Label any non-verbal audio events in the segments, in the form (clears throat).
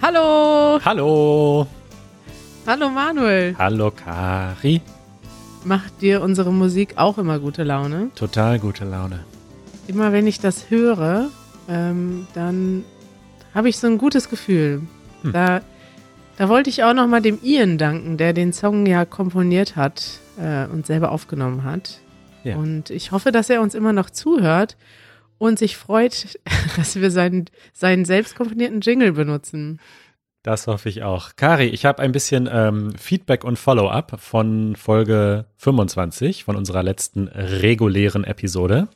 Hallo. Hallo. Hallo Manuel. Hallo Kari. Macht dir unsere Musik auch immer gute Laune? Total gute Laune. Immer wenn ich das höre, ähm, dann habe ich so ein gutes Gefühl. Hm. Da, da wollte ich auch noch mal dem Ian danken, der den Song ja komponiert hat äh, und selber aufgenommen hat. Ja. Und ich hoffe, dass er uns immer noch zuhört und sich freut, (laughs) dass wir seinen, seinen selbst komponierten Jingle benutzen. Das hoffe ich auch. Kari, ich habe ein bisschen ähm, Feedback und Follow-up von Folge 25, von unserer letzten regulären Episode.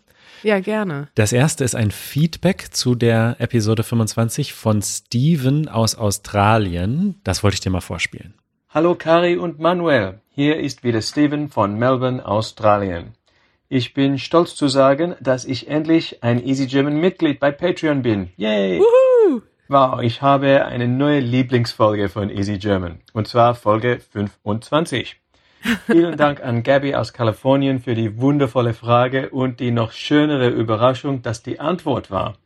Ja, gerne. Das erste ist ein Feedback zu der Episode 25 von Steven aus Australien. Das wollte ich dir mal vorspielen. Hallo Kari und Manuel. Hier ist wieder Steven von Melbourne, Australien. Ich bin stolz zu sagen, dass ich endlich ein Easy German Mitglied bei Patreon bin. Yay! Woohoo! Wow, ich habe eine neue Lieblingsfolge von Easy German. Und zwar Folge 25. (laughs) Vielen Dank an Gabby aus Kalifornien für die wundervolle Frage und die noch schönere Überraschung, dass die Antwort war.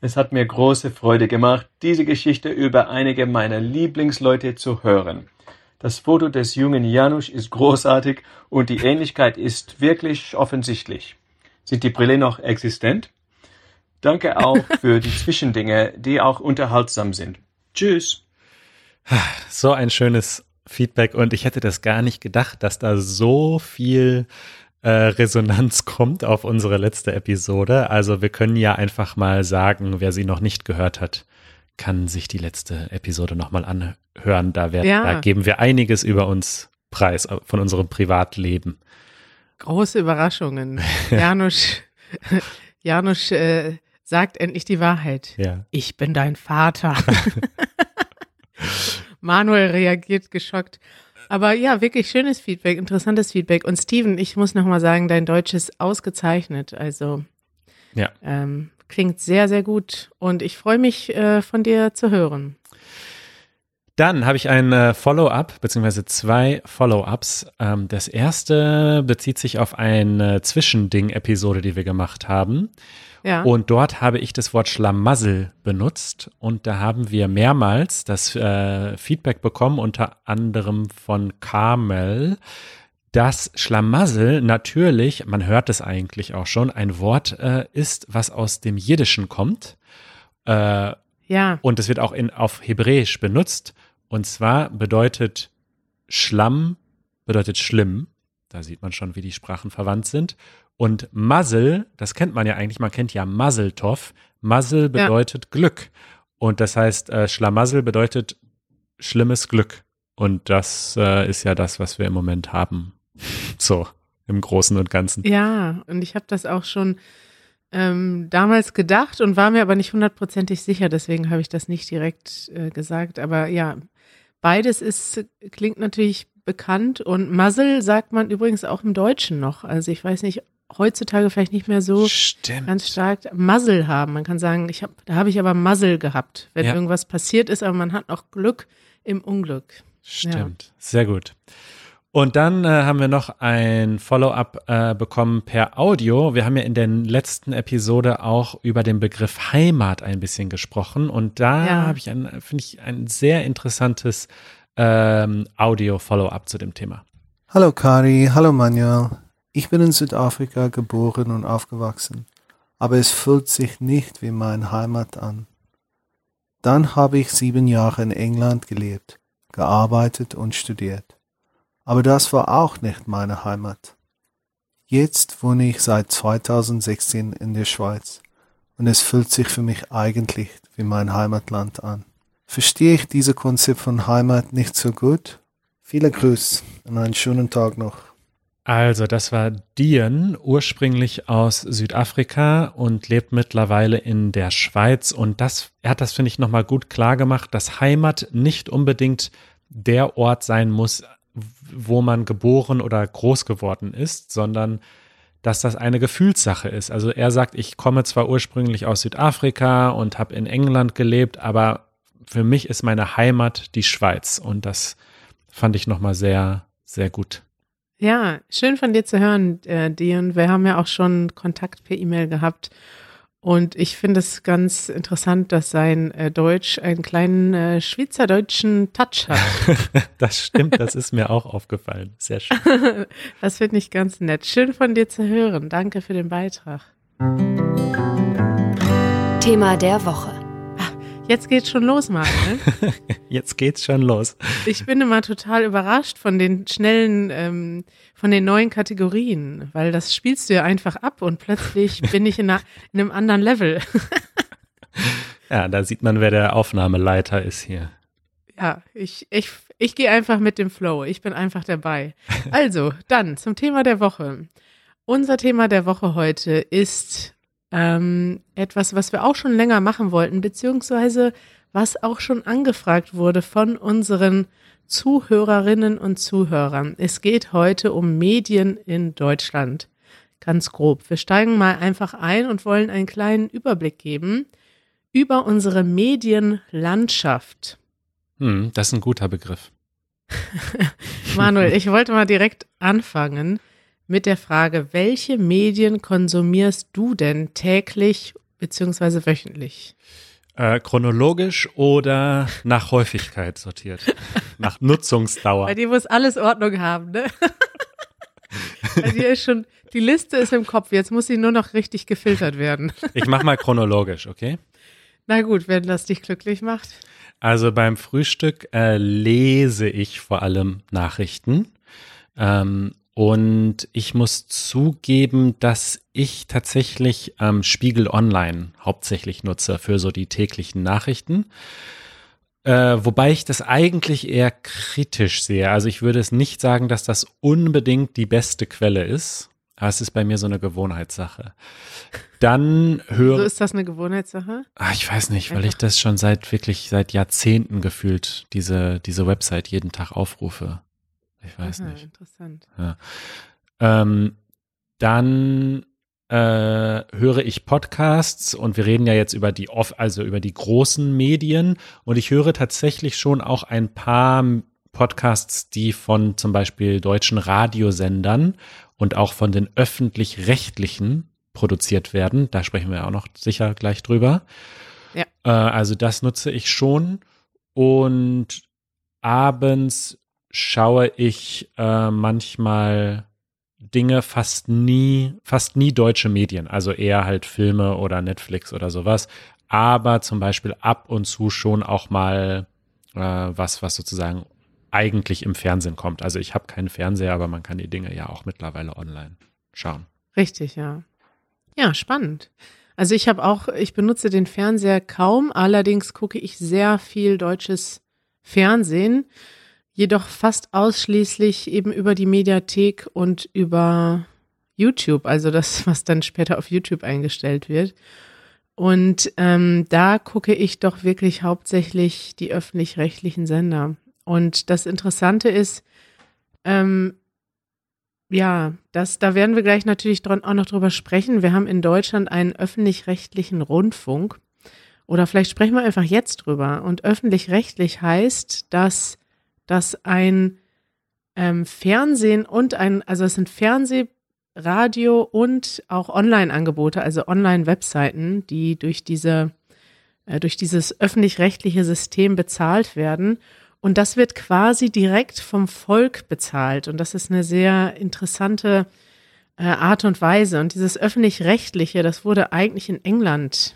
Es hat mir große Freude gemacht, diese Geschichte über einige meiner Lieblingsleute zu hören. Das Foto des jungen Janusz ist großartig und die Ähnlichkeit ist wirklich offensichtlich. Sind die Brille noch existent? Danke auch (laughs) für die Zwischendinge, die auch unterhaltsam sind. Tschüss. (sighs) So ein schönes Feedback und ich hätte das gar nicht gedacht, dass da so viel äh, Resonanz kommt auf unsere letzte Episode. Also wir können ja einfach mal sagen, wer sie noch nicht gehört hat, kann sich die letzte Episode nochmal anhören. Da, werden, ja. da geben wir einiges über uns preis, äh, von unserem Privatleben. Große Überraschungen. (laughs) Janusz, (laughs) Janusz äh, sagt endlich die Wahrheit. Ja. Ich bin dein Vater. (laughs) Manuel reagiert geschockt. Aber ja, wirklich schönes Feedback, interessantes Feedback. Und Steven, ich muss nochmal sagen, dein Deutsch ist ausgezeichnet. Also ja. Ähm, klingt sehr, sehr gut. Und ich freue mich, äh, von dir zu hören. Dann habe ich ein äh, Follow-up, beziehungsweise zwei Follow-ups. Ähm, das erste bezieht sich auf eine Zwischending-Episode, die wir gemacht haben. Ja. Und dort habe ich das Wort Schlamassel benutzt und da haben wir mehrmals das äh, Feedback bekommen, unter anderem von Carmel, dass Schlamassel natürlich, man hört es eigentlich auch schon, ein Wort äh, ist, was aus dem Jiddischen kommt. Äh, ja. Und es wird auch in, auf Hebräisch benutzt. Und zwar bedeutet Schlamm, bedeutet schlimm. Da sieht man schon, wie die Sprachen verwandt sind. Und Muzzle, das kennt man ja eigentlich, man kennt ja Muzzletov. Muzzle bedeutet ja. Glück. Und das heißt, äh, Schlamassel bedeutet schlimmes Glück. Und das äh, ist ja das, was wir im Moment haben. So, im Großen und Ganzen. Ja, und ich habe das auch schon ähm, damals gedacht und war mir aber nicht hundertprozentig sicher, deswegen habe ich das nicht direkt äh, gesagt. Aber ja, beides ist, klingt natürlich bekannt und Muzzle sagt man übrigens auch im Deutschen noch. Also ich weiß nicht, heutzutage vielleicht nicht mehr so Stimmt. ganz stark Muzzle haben. Man kann sagen, ich hab, da habe ich aber Muzzle gehabt, wenn ja. irgendwas passiert ist, aber man hat noch Glück im Unglück. Stimmt, ja. sehr gut. Und dann äh, haben wir noch ein Follow-up äh, bekommen per Audio. Wir haben ja in der letzten Episode auch über den Begriff Heimat ein bisschen gesprochen. Und da ja. habe ich ein, finde ich, ein sehr interessantes ähm, Audio-Follow-up zu dem Thema. Hallo Kari, hallo Manuel. Ich bin in Südafrika geboren und aufgewachsen, aber es fühlt sich nicht wie meine Heimat an. Dann habe ich sieben Jahre in England gelebt, gearbeitet und studiert. Aber das war auch nicht meine Heimat. Jetzt wohne ich seit 2016 in der Schweiz und es fühlt sich für mich eigentlich wie mein Heimatland an. Verstehe ich dieses Konzept von Heimat nicht so gut? Viele Grüße und einen schönen Tag noch. Also, das war Dian, ursprünglich aus Südafrika und lebt mittlerweile in der Schweiz. Und das, er hat das, finde ich, nochmal gut klar gemacht, dass Heimat nicht unbedingt der Ort sein muss, wo man geboren oder groß geworden ist, sondern dass das eine Gefühlssache ist. Also er sagt, ich komme zwar ursprünglich aus Südafrika und habe in England gelebt, aber für mich ist meine Heimat die Schweiz. Und das fand ich nochmal sehr, sehr gut ja, schön von dir zu hören, äh, Dion. Wir haben ja auch schon Kontakt per E-Mail gehabt. Und ich finde es ganz interessant, dass sein äh, Deutsch einen kleinen äh, schweizerdeutschen Touch hat. (laughs) das stimmt, das ist mir auch aufgefallen. Sehr schön. (laughs) das finde ich ganz nett. Schön von dir zu hören. Danke für den Beitrag. Thema der Woche. Jetzt geht's schon los, Marc. Ne? (laughs) Jetzt geht's schon los. Ich bin immer total überrascht von den schnellen, ähm, von den neuen Kategorien, weil das spielst du ja einfach ab und plötzlich (laughs) bin ich in, einer, in einem anderen Level. (laughs) ja, da sieht man, wer der Aufnahmeleiter ist hier. Ja, ich, ich, ich gehe einfach mit dem Flow. Ich bin einfach dabei. Also, dann zum Thema der Woche. Unser Thema der Woche heute ist ähm, etwas, was wir auch schon länger machen wollten, beziehungsweise was auch schon angefragt wurde von unseren Zuhörerinnen und Zuhörern. Es geht heute um Medien in Deutschland. Ganz grob. Wir steigen mal einfach ein und wollen einen kleinen Überblick geben über unsere Medienlandschaft. Hm, das ist ein guter Begriff. (laughs) Manuel, ich wollte mal direkt anfangen mit der Frage, welche Medien konsumierst du denn täglich bzw. wöchentlich? Äh, chronologisch oder nach Häufigkeit sortiert? (laughs) nach Nutzungsdauer. Bei dir muss alles Ordnung haben, ne? (laughs) Bei dir ist schon, die Liste ist im Kopf, jetzt muss sie nur noch richtig gefiltert werden. (laughs) ich mach mal chronologisch, okay? Na gut, wenn das dich glücklich macht. Also beim Frühstück äh, lese ich vor allem Nachrichten. Ähm, und ich muss zugeben, dass ich tatsächlich ähm, Spiegel Online hauptsächlich nutze für so die täglichen Nachrichten. Äh, wobei ich das eigentlich eher kritisch sehe. Also ich würde es nicht sagen, dass das unbedingt die beste Quelle ist. Aber es ist bei mir so eine Gewohnheitssache. Dann höre. So ist das eine Gewohnheitssache? Ah, ich weiß nicht, weil Einfach. ich das schon seit wirklich seit Jahrzehnten gefühlt diese, diese Website jeden Tag aufrufe. Ich weiß Aha, nicht. Interessant. Ja. Ähm, dann äh, höre ich Podcasts und wir reden ja jetzt über die off, also über die großen Medien und ich höre tatsächlich schon auch ein paar Podcasts, die von zum Beispiel deutschen Radiosendern und auch von den öffentlich-rechtlichen produziert werden. Da sprechen wir auch noch sicher gleich drüber. Ja. Äh, also das nutze ich schon und abends schaue ich äh, manchmal Dinge fast nie, fast nie deutsche Medien, also eher halt Filme oder Netflix oder sowas, aber zum Beispiel ab und zu schon auch mal äh, was, was sozusagen eigentlich im Fernsehen kommt. Also ich habe keinen Fernseher, aber man kann die Dinge ja auch mittlerweile online schauen. Richtig, ja. Ja, spannend. Also ich habe auch, ich benutze den Fernseher kaum, allerdings gucke ich sehr viel deutsches Fernsehen jedoch fast ausschließlich eben über die Mediathek und über YouTube, also das, (laughs) was dann später auf YouTube eingestellt wird. Und ähm, da gucke ich doch wirklich hauptsächlich die öffentlich-rechtlichen Sender. Und das Interessante ist, ähm, ja, das, da werden wir gleich natürlich dran, auch noch drüber sprechen. Wir haben in Deutschland einen öffentlich-rechtlichen Rundfunk. Oder vielleicht sprechen wir einfach jetzt drüber. Und öffentlich-rechtlich heißt, dass dass ein ähm, Fernsehen und ein, also es sind Fernseh, Radio und auch Online-Angebote, also Online-Webseiten, die durch diese, äh, durch dieses öffentlich-rechtliche System bezahlt werden. Und das wird quasi direkt vom Volk bezahlt. Und das ist eine sehr interessante äh, Art und Weise. Und dieses öffentlich-rechtliche, das wurde eigentlich in England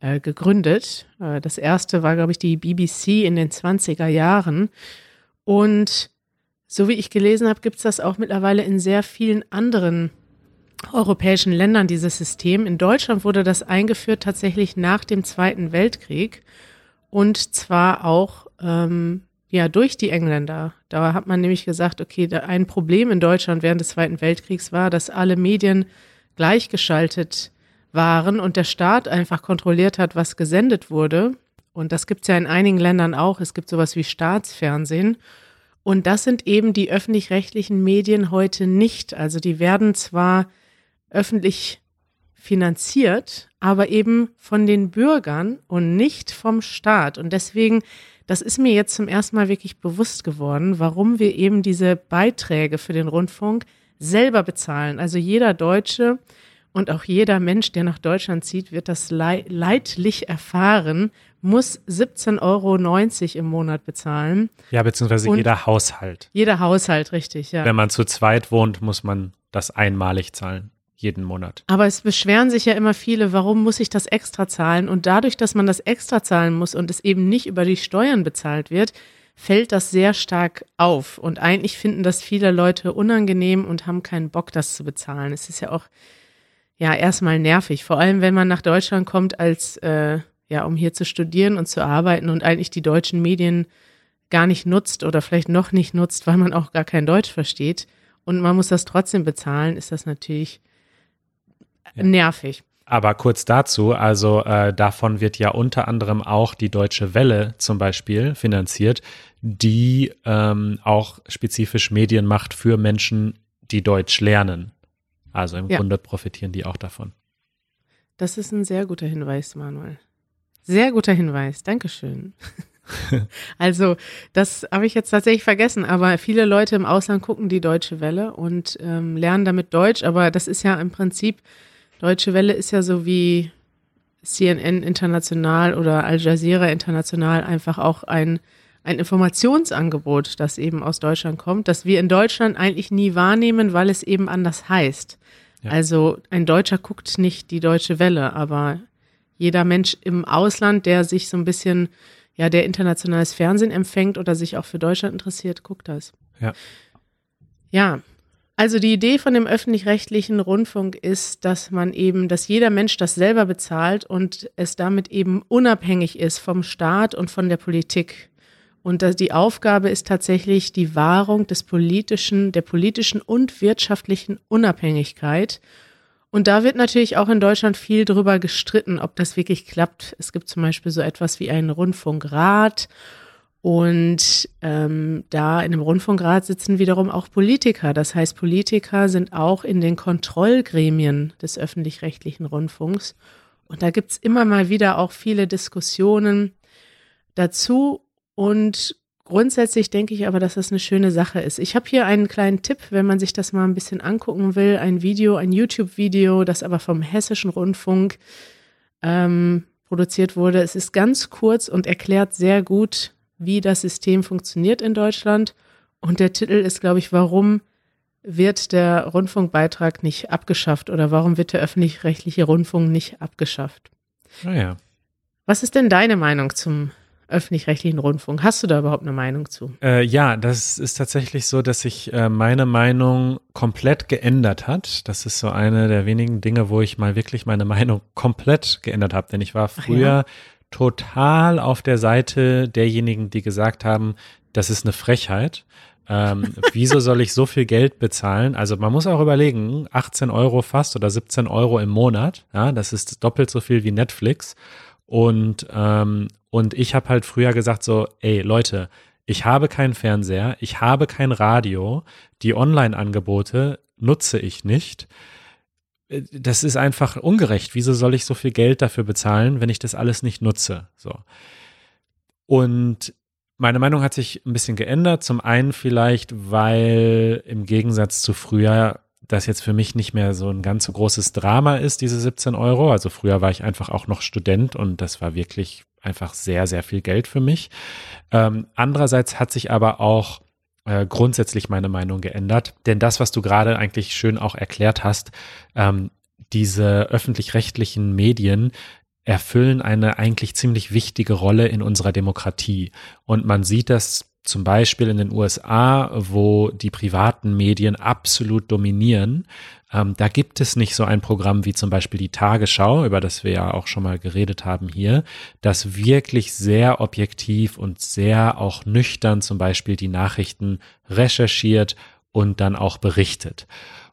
äh, gegründet. Äh, das erste war, glaube ich, die BBC in den 20er Jahren. Und so wie ich gelesen habe, gibt es das auch mittlerweile in sehr vielen anderen europäischen Ländern, dieses System. In Deutschland wurde das eingeführt tatsächlich nach dem Zweiten Weltkrieg und zwar auch ähm, ja durch die Engländer. Da hat man nämlich gesagt, okay, ein Problem in Deutschland während des Zweiten Weltkriegs war, dass alle Medien gleichgeschaltet waren und der Staat einfach kontrolliert hat, was gesendet wurde. Und das gibt es ja in einigen Ländern auch. Es gibt sowas wie Staatsfernsehen. Und das sind eben die öffentlich-rechtlichen Medien heute nicht. Also die werden zwar öffentlich finanziert, aber eben von den Bürgern und nicht vom Staat. Und deswegen, das ist mir jetzt zum ersten Mal wirklich bewusst geworden, warum wir eben diese Beiträge für den Rundfunk selber bezahlen. Also jeder Deutsche Und auch jeder Mensch, der nach Deutschland zieht, wird das leidlich erfahren, muss 17,90 Euro im Monat bezahlen. Ja, beziehungsweise Und jeder Haushalt. Jeder Haushalt, richtig, ja. Wenn man zu zweit wohnt, muss man das einmalig zahlen, jeden Monat. Aber es beschweren sich ja immer viele, warum muss ich das extra zahlen? Und dadurch, dass man das extra zahlen muss und es eben nicht über die Steuern bezahlt wird, fällt das sehr stark auf. Und eigentlich finden das viele Leute unangenehm und haben keinen Bock, das zu bezahlen. Es ist ja auch ja erstmal nervig, vor allem wenn man nach Deutschland kommt als äh, ja, um hier zu studieren und zu arbeiten und eigentlich die deutschen Medien gar nicht nutzt oder vielleicht noch nicht nutzt, weil man auch gar kein Deutsch versteht und man muss das trotzdem bezahlen, ist das natürlich Ja. nervig. Aber kurz dazu, also äh, davon wird ja unter anderem auch die Deutsche Welle zum Beispiel finanziert, die ähm, auch spezifisch Medien macht für Menschen, die Deutsch lernen. Also im Ja. Grunde profitieren die auch davon. Das ist ein sehr guter Hinweis, Manuel. Sehr guter Hinweis, Dankeschön. (laughs) also, das habe ich jetzt tatsächlich vergessen, aber viele Leute im Ausland gucken die Deutsche Welle und ähm, lernen damit Deutsch, aber das ist ja im Prinzip, Deutsche Welle ist ja so wie CNN international oder Al Jazeera international einfach auch ein, ein Informationsangebot, das eben aus Deutschland kommt, das wir in Deutschland eigentlich nie wahrnehmen, weil es eben anders heißt. Ja. Also ein Deutscher guckt nicht die Deutsche Welle, aber jeder Mensch im Ausland, der sich so ein bisschen, ja, der internationales Fernsehen empfängt oder sich auch für Deutschland interessiert, guckt das. Ja. Ja. Also die Idee von dem öffentlich-rechtlichen Rundfunk ist, dass man eben, dass jeder Mensch das selber bezahlt und es damit eben unabhängig ist vom Staat und von der Politik. Und die Aufgabe ist tatsächlich die Wahrung des politischen, der politischen und wirtschaftlichen Unabhängigkeit. Und da wird natürlich auch in Deutschland viel drüber gestritten, ob das wirklich klappt. Es gibt zum Beispiel so etwas wie einen Rundfunkrat. Und ähm, da in dem Rundfunkrat sitzen wiederum auch Politiker. Das heißt, Politiker sind auch in den Kontrollgremien des öffentlich-rechtlichen Rundfunks. Und da gibt's immer mal wieder auch viele Diskussionen dazu. Und grundsätzlich denke ich aber, dass das eine schöne Sache ist. Ich habe hier einen kleinen Tipp, wenn man sich das mal ein bisschen angucken will. Ein Video, ein YouTube-Video, das aber vom Hessischen Rundfunk ähm, produziert wurde. Es ist ganz kurz und erklärt sehr gut, wie das System funktioniert in Deutschland. Und der Titel ist, glaube ich, warum wird der Rundfunkbeitrag nicht abgeschafft oder warum wird der öffentlich-rechtliche Rundfunk nicht abgeschafft? Naja. Was ist denn deine Meinung zum öffentlich-rechtlichen Rundfunk? Hast du da überhaupt eine Meinung zu? Äh, ja, das ist tatsächlich so, dass sich äh, meine Meinung komplett geändert hat. Das ist so eine der wenigen Dinge, wo ich mal wirklich meine Meinung komplett geändert habe. Denn ich war früher ja? total auf der Seite derjenigen, die gesagt haben, das ist eine Frechheit. Ähm, (laughs) wieso soll ich so viel Geld bezahlen? Also man muss auch überlegen, 18 Euro fast oder 17 Euro im Monat, ja, das ist doppelt so viel wie Netflix. Und, ähm, und ich habe halt früher gesagt so, ey Leute, ich habe keinen Fernseher, ich habe kein Radio, die Online-Angebote nutze ich nicht. Äh, Das ist einfach ungerecht. Wieso soll ich so viel Geld dafür bezahlen, wenn ich das alles nicht nutze? So. Und meine Meinung hat sich ein bisschen geändert. Zum einen vielleicht, weil im Gegensatz zu früher das jetzt für mich nicht mehr so ein ganz so großes Drama ist, diese 17 Euro. Also früher war ich einfach auch noch Student und das war wirklich einfach sehr, sehr viel Geld für mich. Ähm, andererseits hat sich aber auch äh, grundsätzlich meine Meinung geändert, denn das, was du gerade eigentlich schön auch erklärt hast, ähm, diese öffentlich-rechtlichen Medien erfüllen eine eigentlich ziemlich wichtige Rolle in unserer Demokratie. Und man sieht das zum Beispiel in den USA, wo die privaten Medien absolut dominieren. Ähm, da gibt es nicht so ein Programm wie zum Beispiel die Tagesschau, über das wir ja auch schon mal geredet haben hier, das wirklich sehr objektiv und sehr auch nüchtern zum Beispiel die Nachrichten recherchiert und dann auch berichtet.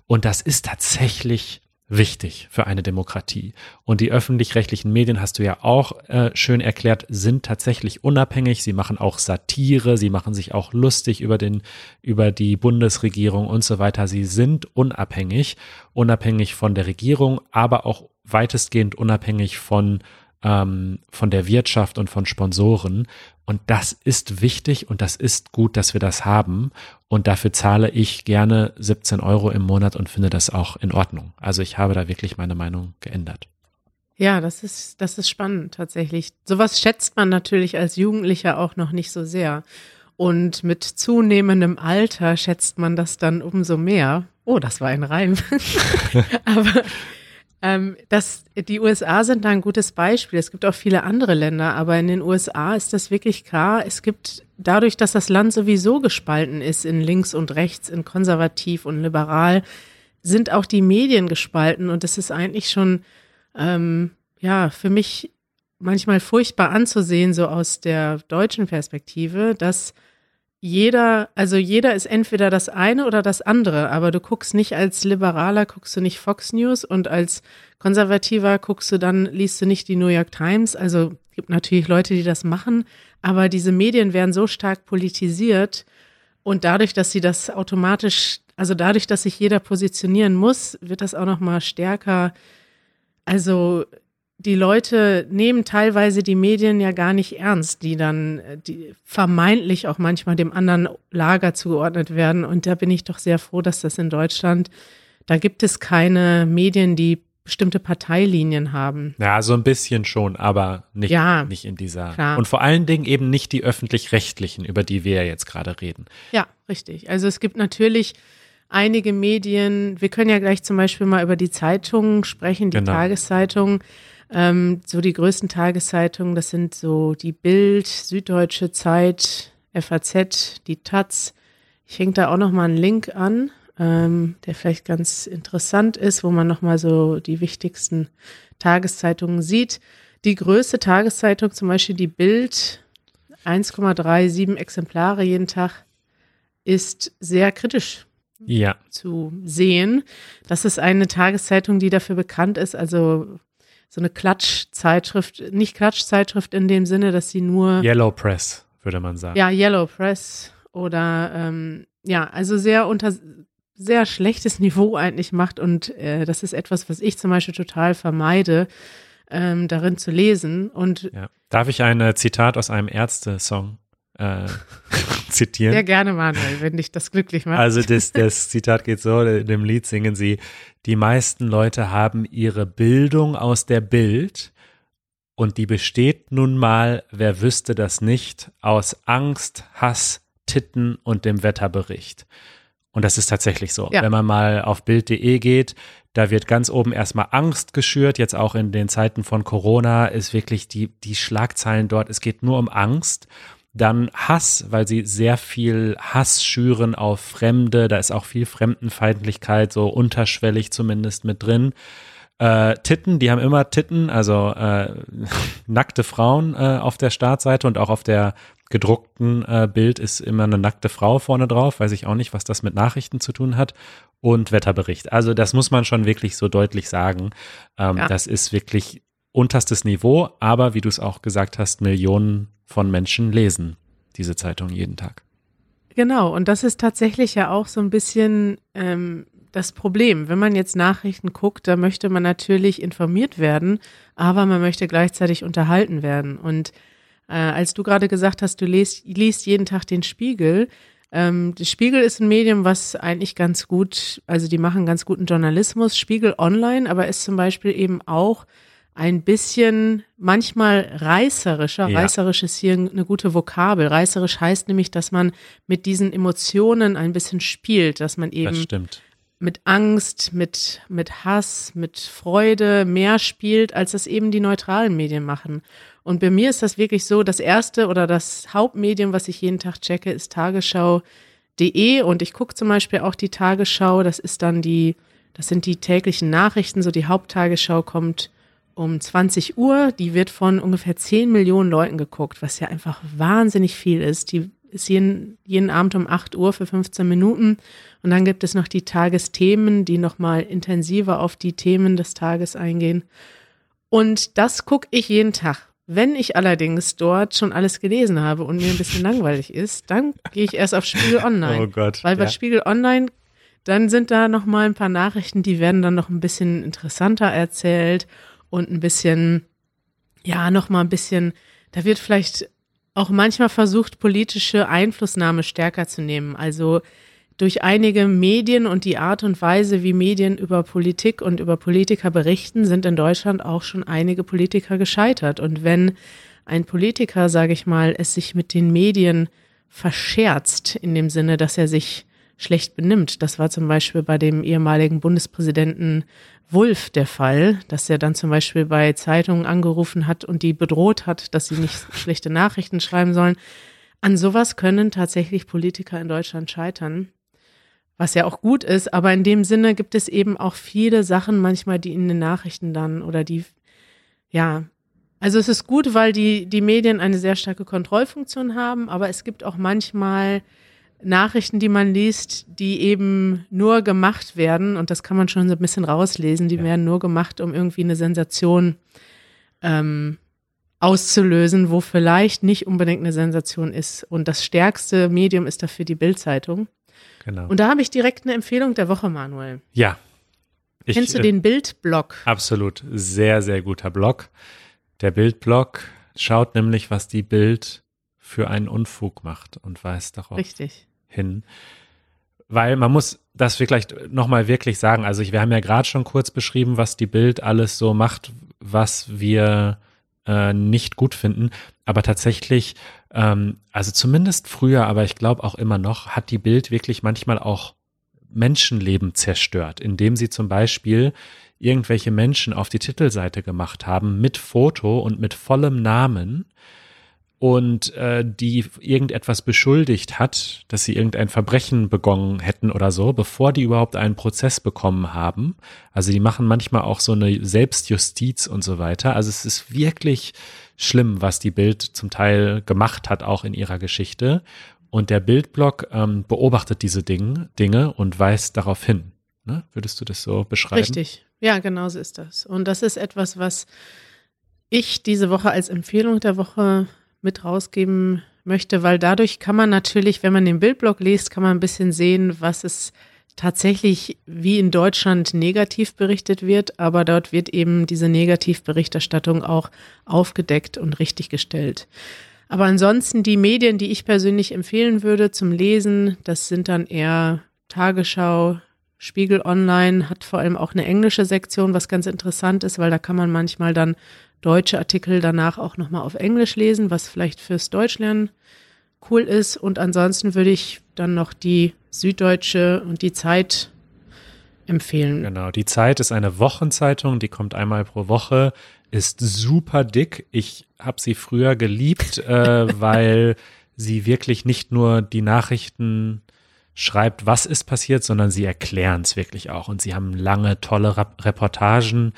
Und das ist tatsächlich wichtig für eine Demokratie. Und die öffentlich-rechtlichen Medien, hast du ja auch äh, schön erklärt, sind tatsächlich unabhängig. Sie machen auch Satire, sie machen sich auch lustig über den, über die Bundesregierung und so weiter. Sie sind unabhängig, unabhängig von der Regierung, aber auch weitestgehend unabhängig von ähm, von der Wirtschaft und von Sponsoren. Und das ist wichtig und das ist gut, dass wir das haben. Und dafür zahle ich gerne 17 Euro im Monat und finde das auch in Ordnung. Also ich habe da wirklich meine Meinung geändert. Ja, das ist, das ist spannend tatsächlich. Sowas schätzt man natürlich als Jugendlicher auch noch nicht so sehr. Und mit zunehmendem Alter schätzt man das dann umso mehr. Oh, das war ein Reim. (laughs) Aber ähm, das, die USA sind da ein gutes Beispiel. Es gibt auch viele andere Länder, aber in den USA ist das wirklich klar. Es gibt dadurch, dass das Land sowieso gespalten ist in links und rechts, in konservativ und liberal, sind auch die Medien gespalten und es ist eigentlich schon ähm, ja für mich manchmal furchtbar anzusehen, so aus der deutschen Perspektive, dass jeder, also jeder ist entweder das eine oder das andere, aber du guckst nicht als Liberaler, guckst du nicht Fox News und als Konservativer guckst du dann, liest du nicht die New York Times. Also gibt natürlich Leute, die das machen, aber diese Medien werden so stark politisiert und dadurch, dass sie das automatisch, also dadurch, dass sich jeder positionieren muss, wird das auch noch mal stärker. Also die Leute nehmen teilweise die Medien ja gar nicht ernst, die dann äh, die vermeintlich auch manchmal dem anderen Lager zugeordnet werden. Und da bin ich doch sehr froh, dass das in Deutschland, da gibt es keine Medien, die bestimmte Parteilinien haben. Ja, so ein bisschen schon, aber nicht, ja, nicht in dieser. Klar. Und vor allen Dingen eben nicht die öffentlich-rechtlichen, über die wir ja jetzt gerade reden. Ja, richtig. Also es gibt natürlich einige Medien, wir können ja gleich zum Beispiel mal über die Zeitungen sprechen, die genau. Tageszeitungen. Ähm, so die größten Tageszeitungen, das sind so die Bild, Süddeutsche Zeit, FAZ, die Taz. Ich hänge da auch noch mal einen Link an, ähm, der vielleicht ganz interessant ist, wo man noch mal so die wichtigsten Tageszeitungen sieht. Die größte Tageszeitung, zum Beispiel die Bild, 1,37 Exemplare jeden Tag, ist sehr kritisch ja. zu sehen. Das ist eine Tageszeitung, die dafür bekannt ist, also so eine Klatschzeitschrift, nicht Klatschzeitschrift in dem Sinne, dass sie nur. Yellow Press, würde man sagen. Ja, Yellow Press oder ähm, ja, also sehr unter sehr schlechtes (laughs) Niveau eigentlich macht und äh, das ist etwas, was ich zum Beispiel total vermeide, ähm, darin zu lesen. Und ja. Darf ich ein äh, Zitat aus einem Ärzte-Song äh, (laughs) zitieren. Sehr gerne, Manuel, wenn dich das glücklich macht. Also das, (laughs) das Zitat geht so, in dem Lied singen sie, die meisten Leute haben ihre Bildung aus der Bild und die besteht nun mal, wer wüsste das nicht, aus Angst, Hass, Titten und dem Wetterbericht. Und das ist tatsächlich so. Ja. Wenn man mal auf Bild.de geht, da wird ganz oben erstmal Angst geschürt. Jetzt auch in den Zeiten von Corona ist wirklich die, die Schlagzeilen dort. Es geht nur um Angst. Dann Hass, weil sie sehr viel Hass schüren auf Fremde. Da ist auch viel Fremdenfeindlichkeit, so unterschwellig zumindest mit drin. Äh, Titten, die haben immer Titten, also äh, (laughs) nackte Frauen äh, auf der Startseite und auch auf der gedruckten äh, Bild ist immer eine nackte Frau vorne drauf. Weiß ich auch nicht, was das mit Nachrichten zu tun hat. Und Wetterbericht. Also das muss man schon wirklich so deutlich sagen. Ähm, ja. Das ist wirklich unterstes Niveau, aber wie du es auch gesagt hast, Millionen von Menschen lesen diese Zeitung jeden Tag. Genau, und das ist tatsächlich ja auch so ein bisschen ähm, das Problem. Wenn man jetzt Nachrichten guckt, da möchte man natürlich informiert werden, aber man möchte gleichzeitig unterhalten werden. Und äh, als du gerade gesagt hast, du liest, liest jeden Tag den Spiegel, ähm, der Spiegel ist ein Medium, was eigentlich ganz gut, also die machen ganz guten Journalismus. Spiegel Online, aber ist zum Beispiel eben auch ein bisschen manchmal reißerischer. Ja. Reißerisch ist hier eine gute Vokabel. Reißerisch heißt nämlich, dass man mit diesen Emotionen ein bisschen spielt, dass man eben mit Angst, mit, mit Hass, mit Freude mehr spielt, als das eben die neutralen Medien machen. Und bei mir ist das wirklich so, das erste oder das Hauptmedium, was ich jeden Tag checke, ist tagesschau.de und ich gucke zum Beispiel auch die Tagesschau, das ist dann die, das sind die täglichen Nachrichten, so die Haupttagesschau kommt um 20 Uhr. Die wird von ungefähr 10 Millionen Leuten geguckt, was ja einfach wahnsinnig viel ist. Die ist jeden, jeden Abend um 8 Uhr für 15 Minuten. Und dann gibt es noch die Tagesthemen, die nochmal intensiver auf die Themen des Tages eingehen. Und das gucke ich jeden Tag. Wenn ich allerdings dort schon alles gelesen habe und mir ein bisschen (laughs) langweilig ist, dann gehe ich erst auf Spiegel Online. Oh Gott. Weil bei ja. Spiegel Online, dann sind da nochmal ein paar Nachrichten, die werden dann noch ein bisschen interessanter erzählt und ein bisschen, ja, noch mal ein bisschen, da wird vielleicht auch manchmal versucht, politische Einflussnahme stärker zu nehmen. Also durch einige Medien und die Art und Weise, wie Medien über Politik und über Politiker berichten, sind in Deutschland auch schon einige Politiker gescheitert. Und wenn ein Politiker, sage ich mal, es sich mit den Medien verscherzt, in dem Sinne, dass er sich schlecht benimmt. Das war zum Beispiel bei dem ehemaligen Bundespräsidenten Wulff der Fall, dass er dann zum Beispiel bei Zeitungen angerufen hat und die bedroht hat, dass sie nicht (laughs) schlechte Nachrichten schreiben sollen. An sowas können tatsächlich Politiker in Deutschland scheitern, was ja auch gut ist, aber in dem Sinne gibt es eben auch viele Sachen manchmal, die in den Nachrichten dann oder die, ja, also es ist gut, weil die, die Medien eine sehr starke Kontrollfunktion haben, aber es gibt auch manchmal Nachrichten, die man liest, die eben nur gemacht werden, und das kann man schon so ein bisschen rauslesen, die ja. werden nur gemacht, um irgendwie eine Sensation ähm, auszulösen, wo vielleicht nicht unbedingt eine Sensation ist. Und das stärkste Medium ist dafür die Bildzeitung. Genau. Und da habe ich direkt eine Empfehlung der Woche, Manuel. Ja. Ich, Kennst du den Bildblog? Absolut. Sehr, sehr guter Blog. Der Bildblog schaut nämlich, was die Bild für einen Unfug macht und weist darauf Richtig. hin. Weil man muss das vielleicht nochmal wirklich sagen. Also ich, wir haben ja gerade schon kurz beschrieben, was die Bild alles so macht, was wir äh, nicht gut finden. Aber tatsächlich, ähm, also zumindest früher, aber ich glaube auch immer noch, hat die Bild wirklich manchmal auch Menschenleben zerstört, indem sie zum Beispiel irgendwelche Menschen auf die Titelseite gemacht haben mit Foto und mit vollem Namen und äh, die irgendetwas beschuldigt hat, dass sie irgendein Verbrechen begangen hätten oder so, bevor die überhaupt einen Prozess bekommen haben. Also die machen manchmal auch so eine Selbstjustiz und so weiter. Also es ist wirklich schlimm, was die Bild zum Teil gemacht hat, auch in ihrer Geschichte. Und der Bildblock ähm, beobachtet diese Dinge, Dinge und weist darauf hin. Ne? Würdest du das so beschreiben? Richtig, ja, genau so ist das. Und das ist etwas, was ich diese Woche als Empfehlung der Woche mit rausgeben möchte, weil dadurch kann man natürlich, wenn man den Bildblock liest, kann man ein bisschen sehen, was es tatsächlich wie in Deutschland negativ berichtet wird, aber dort wird eben diese Negativberichterstattung auch aufgedeckt und richtiggestellt. Aber ansonsten die Medien, die ich persönlich empfehlen würde zum Lesen, das sind dann eher Tagesschau, Spiegel Online hat vor allem auch eine englische Sektion, was ganz interessant ist, weil da kann man manchmal dann deutsche Artikel danach auch nochmal auf Englisch lesen, was vielleicht fürs Deutschlernen cool ist. Und ansonsten würde ich dann noch die Süddeutsche und die Zeit empfehlen. Genau, die Zeit ist eine Wochenzeitung, die kommt einmal pro Woche, ist super dick. Ich habe sie früher geliebt, äh, (laughs) weil sie wirklich nicht nur die Nachrichten schreibt, was ist passiert, sondern sie erklären es wirklich auch. Und sie haben lange, tolle Reportagen.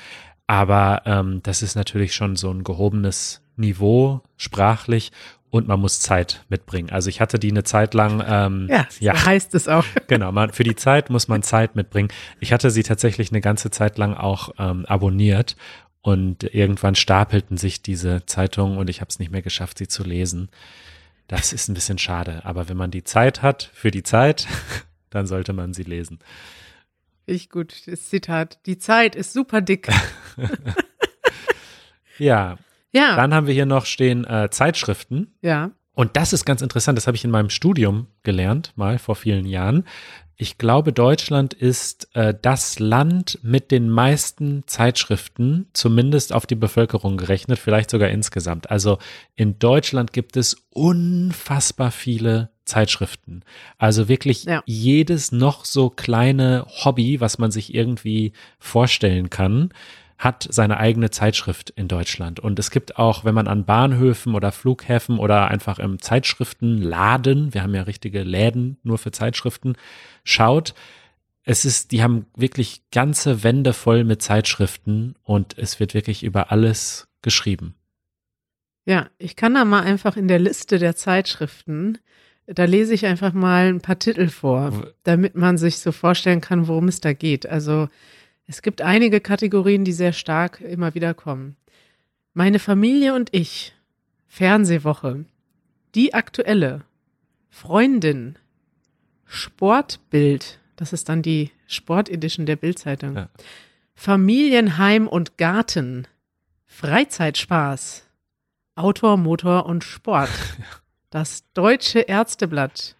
Aber ähm, das ist natürlich schon so ein gehobenes Niveau sprachlich und man muss Zeit mitbringen. Also ich hatte die eine Zeit lang. Ähm, ja, ja, heißt es auch. (laughs) genau, man, für die Zeit muss man Zeit mitbringen. Ich hatte sie tatsächlich eine ganze Zeit lang auch ähm, abonniert und irgendwann stapelten sich diese Zeitungen und ich habe es nicht mehr geschafft, sie zu lesen. Das ist ein bisschen schade, aber wenn man die Zeit hat für die Zeit, (laughs) dann sollte man sie lesen. Ich gut, das Zitat. Die Zeit ist super dick. (laughs) ja. Ja. Dann haben wir hier noch stehen äh, Zeitschriften. Ja. Und das ist ganz interessant. Das habe ich in meinem Studium gelernt, mal vor vielen Jahren. Ich glaube, Deutschland ist äh, das Land mit den meisten Zeitschriften, zumindest auf die Bevölkerung gerechnet, vielleicht sogar insgesamt. Also in Deutschland gibt es unfassbar viele Zeitschriften. Also wirklich ja. jedes noch so kleine Hobby, was man sich irgendwie vorstellen kann, hat seine eigene Zeitschrift in Deutschland. Und es gibt auch, wenn man an Bahnhöfen oder Flughäfen oder einfach im Zeitschriftenladen, wir haben ja richtige Läden nur für Zeitschriften, schaut, es ist, die haben wirklich ganze Wände voll mit Zeitschriften und es wird wirklich über alles geschrieben. Ja, ich kann da mal einfach in der Liste der Zeitschriften da lese ich einfach mal ein paar Titel vor, damit man sich so vorstellen kann, worum es da geht. Also es gibt einige Kategorien, die sehr stark immer wieder kommen. Meine Familie und ich, Fernsehwoche, die aktuelle, Freundin, Sportbild, das ist dann die Sportedition der Bildzeitung, ja. Familienheim und Garten, Freizeitspaß. Autor, Motor und Sport. (laughs) Das Deutsche Ärzteblatt.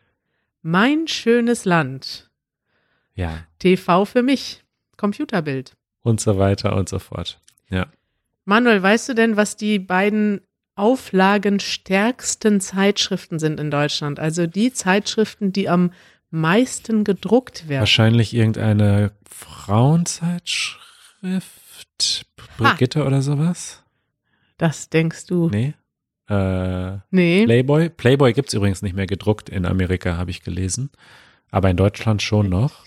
Mein schönes Land. Ja. TV für mich. Computerbild. Und so weiter und so fort. Ja. Manuel, weißt du denn, was die beiden auflagenstärksten Zeitschriften sind in Deutschland? Also die Zeitschriften, die am meisten gedruckt werden. Wahrscheinlich irgendeine Frauenzeitschrift. Brigitte oder sowas? Das denkst du. Nee. Äh, Nee. Playboy. Playboy gibt es übrigens nicht mehr gedruckt in Amerika, habe ich gelesen. Aber in Deutschland schon noch.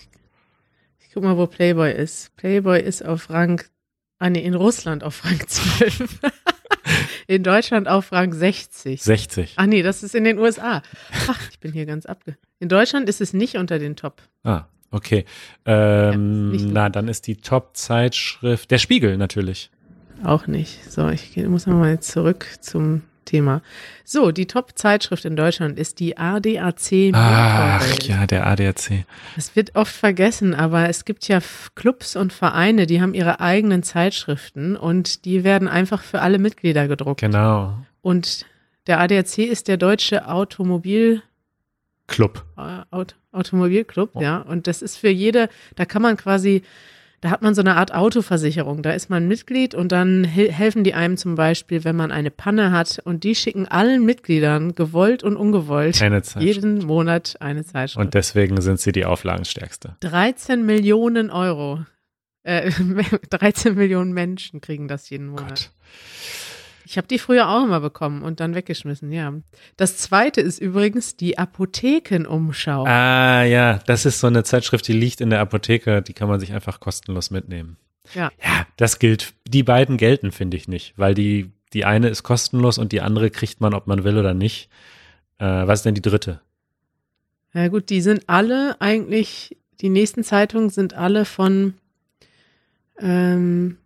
Guck mal, wo Playboy ist. Playboy ist auf Rang, ah nee, in Russland auf Rang (laughs) 12. in Deutschland auf Rang 60. 60. Ach nee, das ist in den USA. Ach, ich bin hier ganz abge. In Deutschland ist es nicht unter den Top. Ah, okay. Ja, Ähm, so. na, dann ist die Top-Zeitschrift der Spiegel natürlich. Auch nicht. So, ich muss nochmal zurück zum Thema. So, die Top-Zeitschrift in Deutschland ist die ADAC Ach ja, der ADAC. Es wird oft vergessen, aber es gibt ja Clubs und Vereine, die haben ihre eigenen Zeitschriften und die werden einfach für alle Mitglieder gedruckt. Genau. Und der ADAC ist der deutsche Automobil, Club. äh, Aut Automobilclub, Oh. ja. Und das ist für jede, da kann man quasi, da hat man so eine Art Autoversicherung. Da ist man Mitglied und dann hel- helfen die einem zum Beispiel, wenn man eine Panne hat und die schicken allen Mitgliedern, gewollt und ungewollt, jeden Monat eine Zeitschrift. Und deswegen sind sie die Auflagenstärkste. 13 Millionen Euro. Äh, (laughs) 13 Millionen Menschen kriegen das jeden Monat. Gott. Ich habe die früher auch immer bekommen und dann weggeschmissen, ja. Das zweite ist übrigens die Apothekenumschau. Ah ja, das ist so eine Zeitschrift, die liegt in der Apotheke, die kann man sich einfach kostenlos mitnehmen. Ja. Ja, das gilt. Die beiden gelten, finde ich nicht, weil die, die eine ist kostenlos und die andere kriegt man, ob man will oder nicht. Äh, was ist denn die dritte? Ja gut, die sind alle eigentlich, die nächsten Zeitungen sind alle von, ähm,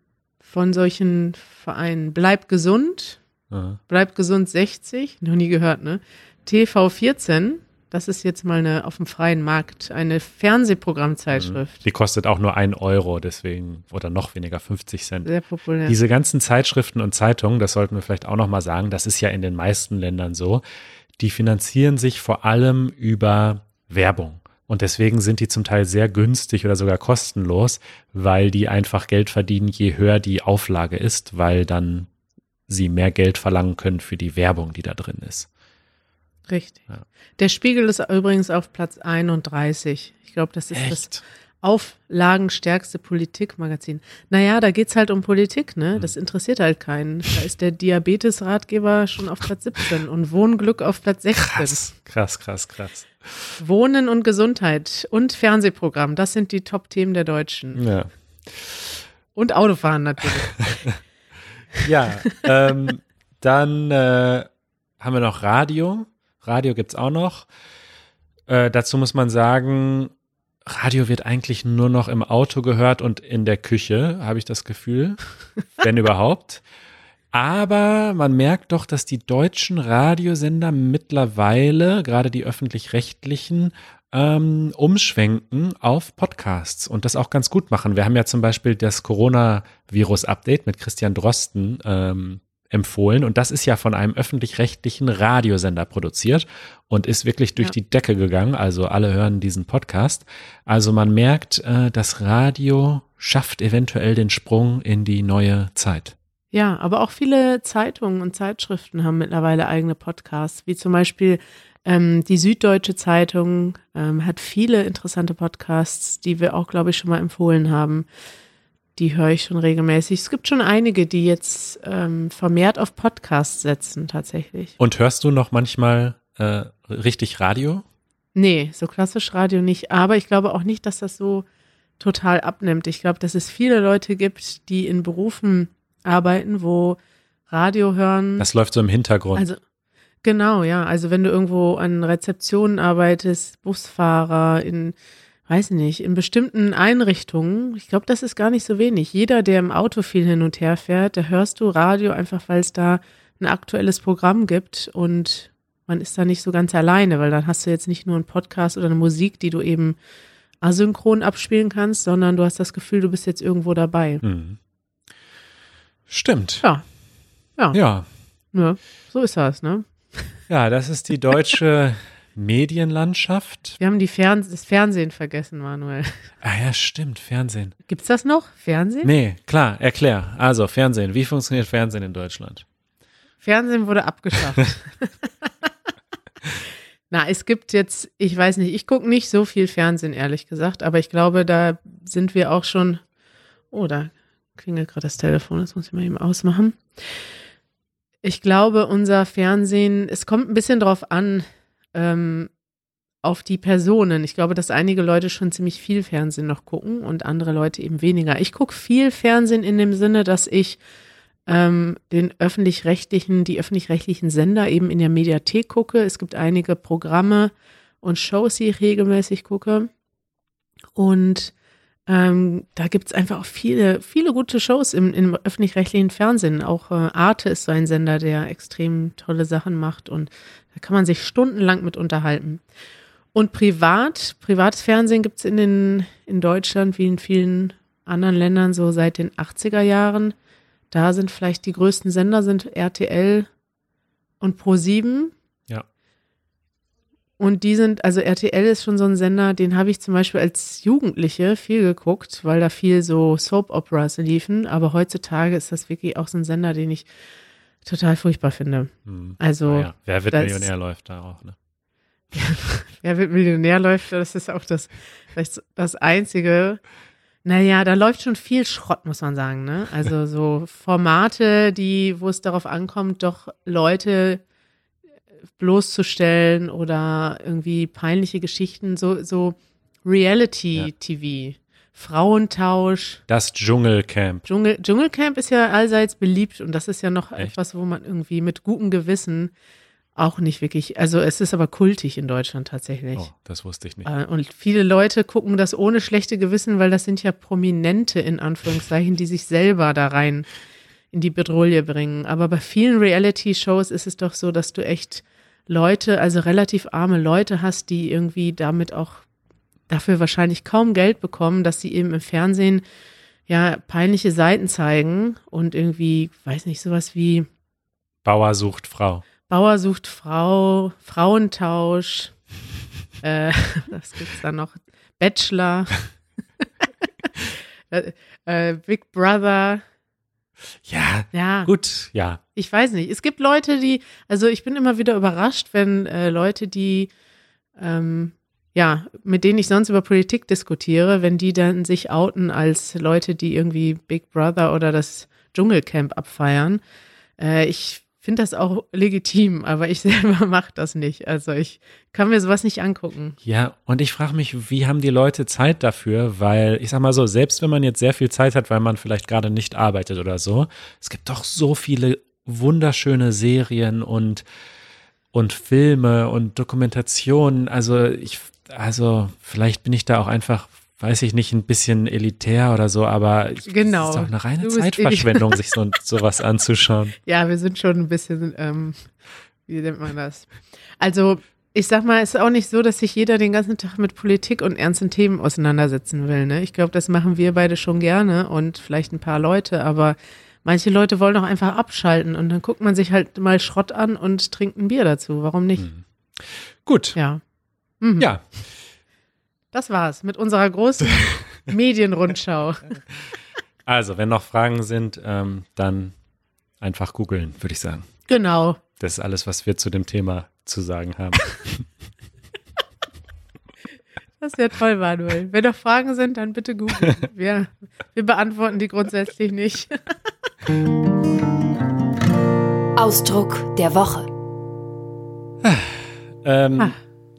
von solchen Vereinen. Bleib gesund, Aha. Bleib gesund 60, noch nie gehört, ne? TV 14, das ist jetzt mal eine auf dem freien Markt, eine Fernsehprogrammzeitschrift. Die kostet auch nur ein Euro, deswegen, oder noch weniger, 50 Cent. Sehr populär. Diese ganzen Zeitschriften und Zeitungen, das sollten wir vielleicht auch noch mal sagen, das ist ja in den meisten Ländern so, die finanzieren sich vor allem über Werbung. Und deswegen sind die zum Teil sehr günstig oder sogar kostenlos, weil die einfach Geld verdienen, je höher die Auflage ist, weil dann sie mehr Geld verlangen können für die Werbung, die da drin ist. Richtig. Ja. Der Spiegel ist übrigens auf Platz 31. Ich glaube, das ist das auflagenstärkste Politikmagazin. Naja, da geht's halt um Politik, Hm. ne? Das interessiert halt keinen. Da ist der Diabetes-Ratgeber schon auf Platz 17 und Wohnglück auf Platz 16. Krass, krass, krass, krass. Wohnen und Gesundheit und Fernsehprogramm, das sind die Top-Themen der Deutschen. Ja. Und Autofahren natürlich. (laughs) Ja, ähm, dann äh, haben wir noch Radio. Radio gibt's auch noch. Äh, dazu muss man sagen, Radio wird eigentlich nur noch im Auto gehört und in der Küche, habe ich das Gefühl, wenn überhaupt. Aber man merkt doch, dass die deutschen Radiosender mittlerweile, gerade die öffentlich-rechtlichen, ähm, umschwenken auf Podcasts und das auch ganz gut machen. Wir haben ja zum Beispiel das Coronavirus-Update mit Christian Drosten ähm, empfohlen und das ist ja von einem öffentlich-rechtlichen Radiosender produziert und ist wirklich durch Ja. die Decke gegangen. Also alle hören diesen Podcast. Also man merkt, äh, das Radio schafft eventuell den Sprung in die neue Zeit. Ja, aber auch viele Zeitungen und Zeitschriften haben mittlerweile eigene Podcasts, wie zum Beispiel ähm, die Süddeutsche Zeitung ähm, hat viele interessante Podcasts, die wir auch, glaube ich, schon mal empfohlen haben. Die höre ich schon regelmäßig. Es gibt schon einige, die jetzt ähm, vermehrt auf Podcasts setzen, tatsächlich. Und hörst du noch manchmal äh, richtig Radio? Nee, so klassisch Radio nicht. Aber ich glaube auch nicht, dass das so total abnimmt. Ich glaube, dass es viele Leute gibt, die in Berufen arbeiten, wo Radio hören. Das läuft so im Hintergrund. Also genau, ja. Also wenn du irgendwo an Rezeptionen arbeitest, Busfahrer, in, weiß nicht, in bestimmten Einrichtungen, ich glaube, das ist gar nicht so wenig. Jeder, der im Auto viel hin und her fährt, da hörst du Radio einfach, weil es da ein aktuelles Programm gibt und man ist da nicht so ganz alleine, weil dann hast du jetzt nicht nur einen Podcast oder eine Musik, die du eben asynchron abspielen kannst, sondern du hast das Gefühl, du bist jetzt irgendwo dabei. Mhm. Stimmt. Ja. Ja. Ja. ja. So ist das, ne? Ja, das ist die deutsche (laughs) Medienlandschaft. Wir haben die Fern das Fernsehen vergessen, Manuel. Ah ja, stimmt, Fernsehen. Gibt's das noch? Fernsehen? Nee, klar, erklär. Also, Fernsehen. Wie funktioniert Fernsehen in Deutschland? Fernsehen wurde abgeschafft. (laughs) (laughs) Na, es gibt jetzt, ich weiß nicht, ich gucke nicht so viel Fernsehen, ehrlich gesagt, aber ich glaube, da sind wir auch schon. Oh, da klingelt gerade das Telefon, das muss ich mal eben ausmachen. Ich glaube, unser Fernsehen, es kommt ein bisschen drauf an, ähm, auf die Personen. Ich glaube, dass einige Leute schon ziemlich viel Fernsehen noch gucken und andere Leute eben weniger. Ich gucke viel Fernsehen in dem Sinne, dass ich ähm, den öffentlich-rechtlichen, die öffentlich-rechtlichen Sender eben in der Mediathek gucke. Es gibt einige Programme und Shows, die ich regelmäßig gucke. Und ähm, da gibt's einfach auch viele, viele gute Shows im, im öffentlich-rechtlichen Fernsehen. Auch äh, Arte ist so ein Sender, der extrem tolle Sachen macht und da kann man sich stundenlang mit unterhalten. Und privat, privates Fernsehen gibt's in, den, in Deutschland wie in vielen anderen Ländern so seit den 80er Jahren. Da sind vielleicht die größten Sender sind RTL und Pro7. Ja. Und die sind, also RTL ist schon so ein Sender, den habe ich zum Beispiel als Jugendliche viel geguckt, weil da viel so Soap-Operas liefen. Aber heutzutage ist das wirklich auch so ein Sender, den ich total furchtbar finde. Hm. Also, Naja, wer wird Millionär läuft da auch, ne? (laughs) wer wird Millionär läuft, das ist auch das, vielleicht das einzige. Naja, da läuft schon viel Schrott, muss man sagen, ne? Also so Formate, die, wo es darauf ankommt, doch Leute bloßzustellen oder irgendwie peinliche Geschichten, so, so Reality-TV, Frauentausch. Das Dschungelcamp. Dschungel, Dschungelcamp ist ja allseits beliebt und das ist ja noch Echt? etwas, wo man irgendwie mit gutem Gewissen auch nicht wirklich, also es ist aber kultig in Deutschland tatsächlich. Oh, das wusste ich nicht. Äh, Und viele Leute gucken das ohne schlechte Gewissen, weil das sind ja Prominente in Anführungszeichen, die sich selber da rein in die Bedrohung bringen. Aber bei vielen Reality-Shows ist es doch so, dass du echt Leute, also relativ arme Leute hast, die irgendwie damit auch dafür wahrscheinlich kaum Geld bekommen, dass sie eben im Fernsehen ja peinliche Seiten zeigen und irgendwie, weiß nicht, sowas wie Bauer sucht Frau. Bauer sucht Frau, Frauentausch, (laughs) äh, was gibt's da noch? Bachelor, (laughs) (laughs) äh, äh, Big Brother, Ja, ja, gut, ja. ich weiß nicht. Es gibt Leute, die, also ich bin immer wieder überrascht, wenn äh, Leute, die, ähm, ja, mit denen ich sonst über Politik diskutiere, wenn die dann sich outen als Leute, die irgendwie Big Brother oder das Dschungelcamp abfeiern. Äh, ich finde das auch legitim, aber ich (laughs) selber mache das nicht. Also ich kann mir sowas nicht angucken. Ja, und ich frage mich, wie haben die Leute Zeit dafür? Weil, ich sag mal so, selbst wenn man jetzt sehr viel Zeit hat, weil man vielleicht gerade nicht arbeitet oder so, es gibt doch so viele wunderschöne Serien und, und Filme und Dokumentationen. Also ich, also vielleicht bin ich da auch einfach, weiß ich nicht, ein bisschen elitär oder so, aber Genau. es ist doch eine reine Zeitverschwendung, (laughs) sich so, sowas anzuschauen. Ja, wir sind schon ein bisschen, ähm, wie nennt man das? Also, ich sag mal, es ist auch nicht so, dass sich jeder den ganzen Tag mit Politik und ernsten Themen auseinandersetzen will. Ne? Ich glaube, das machen wir beide schon gerne und vielleicht ein paar Leute, aber manche Leute wollen auch einfach abschalten und dann guckt man sich halt mal Schrott an und trinkt ein Bier dazu. Warum nicht? Gut, Ja. Mhm. ja, Das war's mit unserer großen (laughs) Medienrundschau. also wenn noch Fragen sind, ähm, dann einfach googeln, würde ich sagen. Genau. Das ist alles, was wir zu dem Thema zu sagen haben. (laughs) Das wäre toll, Manuel. Wenn noch Fragen sind, dann bitte googeln. Wir, wir beantworten die grundsätzlich nicht. (laughs) Ausdruck der Woche. ähm, Ah.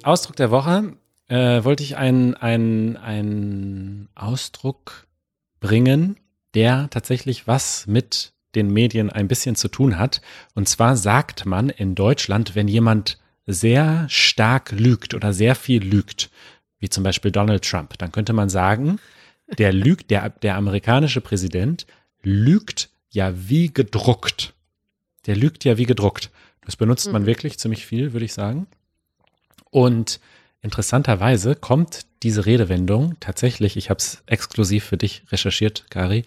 Ausdruck der Woche äh, wollte ich einen einen Ausdruck bringen, der tatsächlich was mit den Medien ein bisschen zu tun hat. Und zwar sagt man in Deutschland, wenn jemand sehr stark lügt oder sehr viel lügt, wie zum Beispiel Donald Trump, dann könnte man sagen, der lügt, der, der amerikanische Präsident lügt ja wie gedruckt. Der lügt ja wie gedruckt. Das benutzt man wirklich ziemlich viel, würde ich sagen. Und interessanterweise kommt diese Redewendung tatsächlich, ich habe es exklusiv für dich recherchiert, Kari,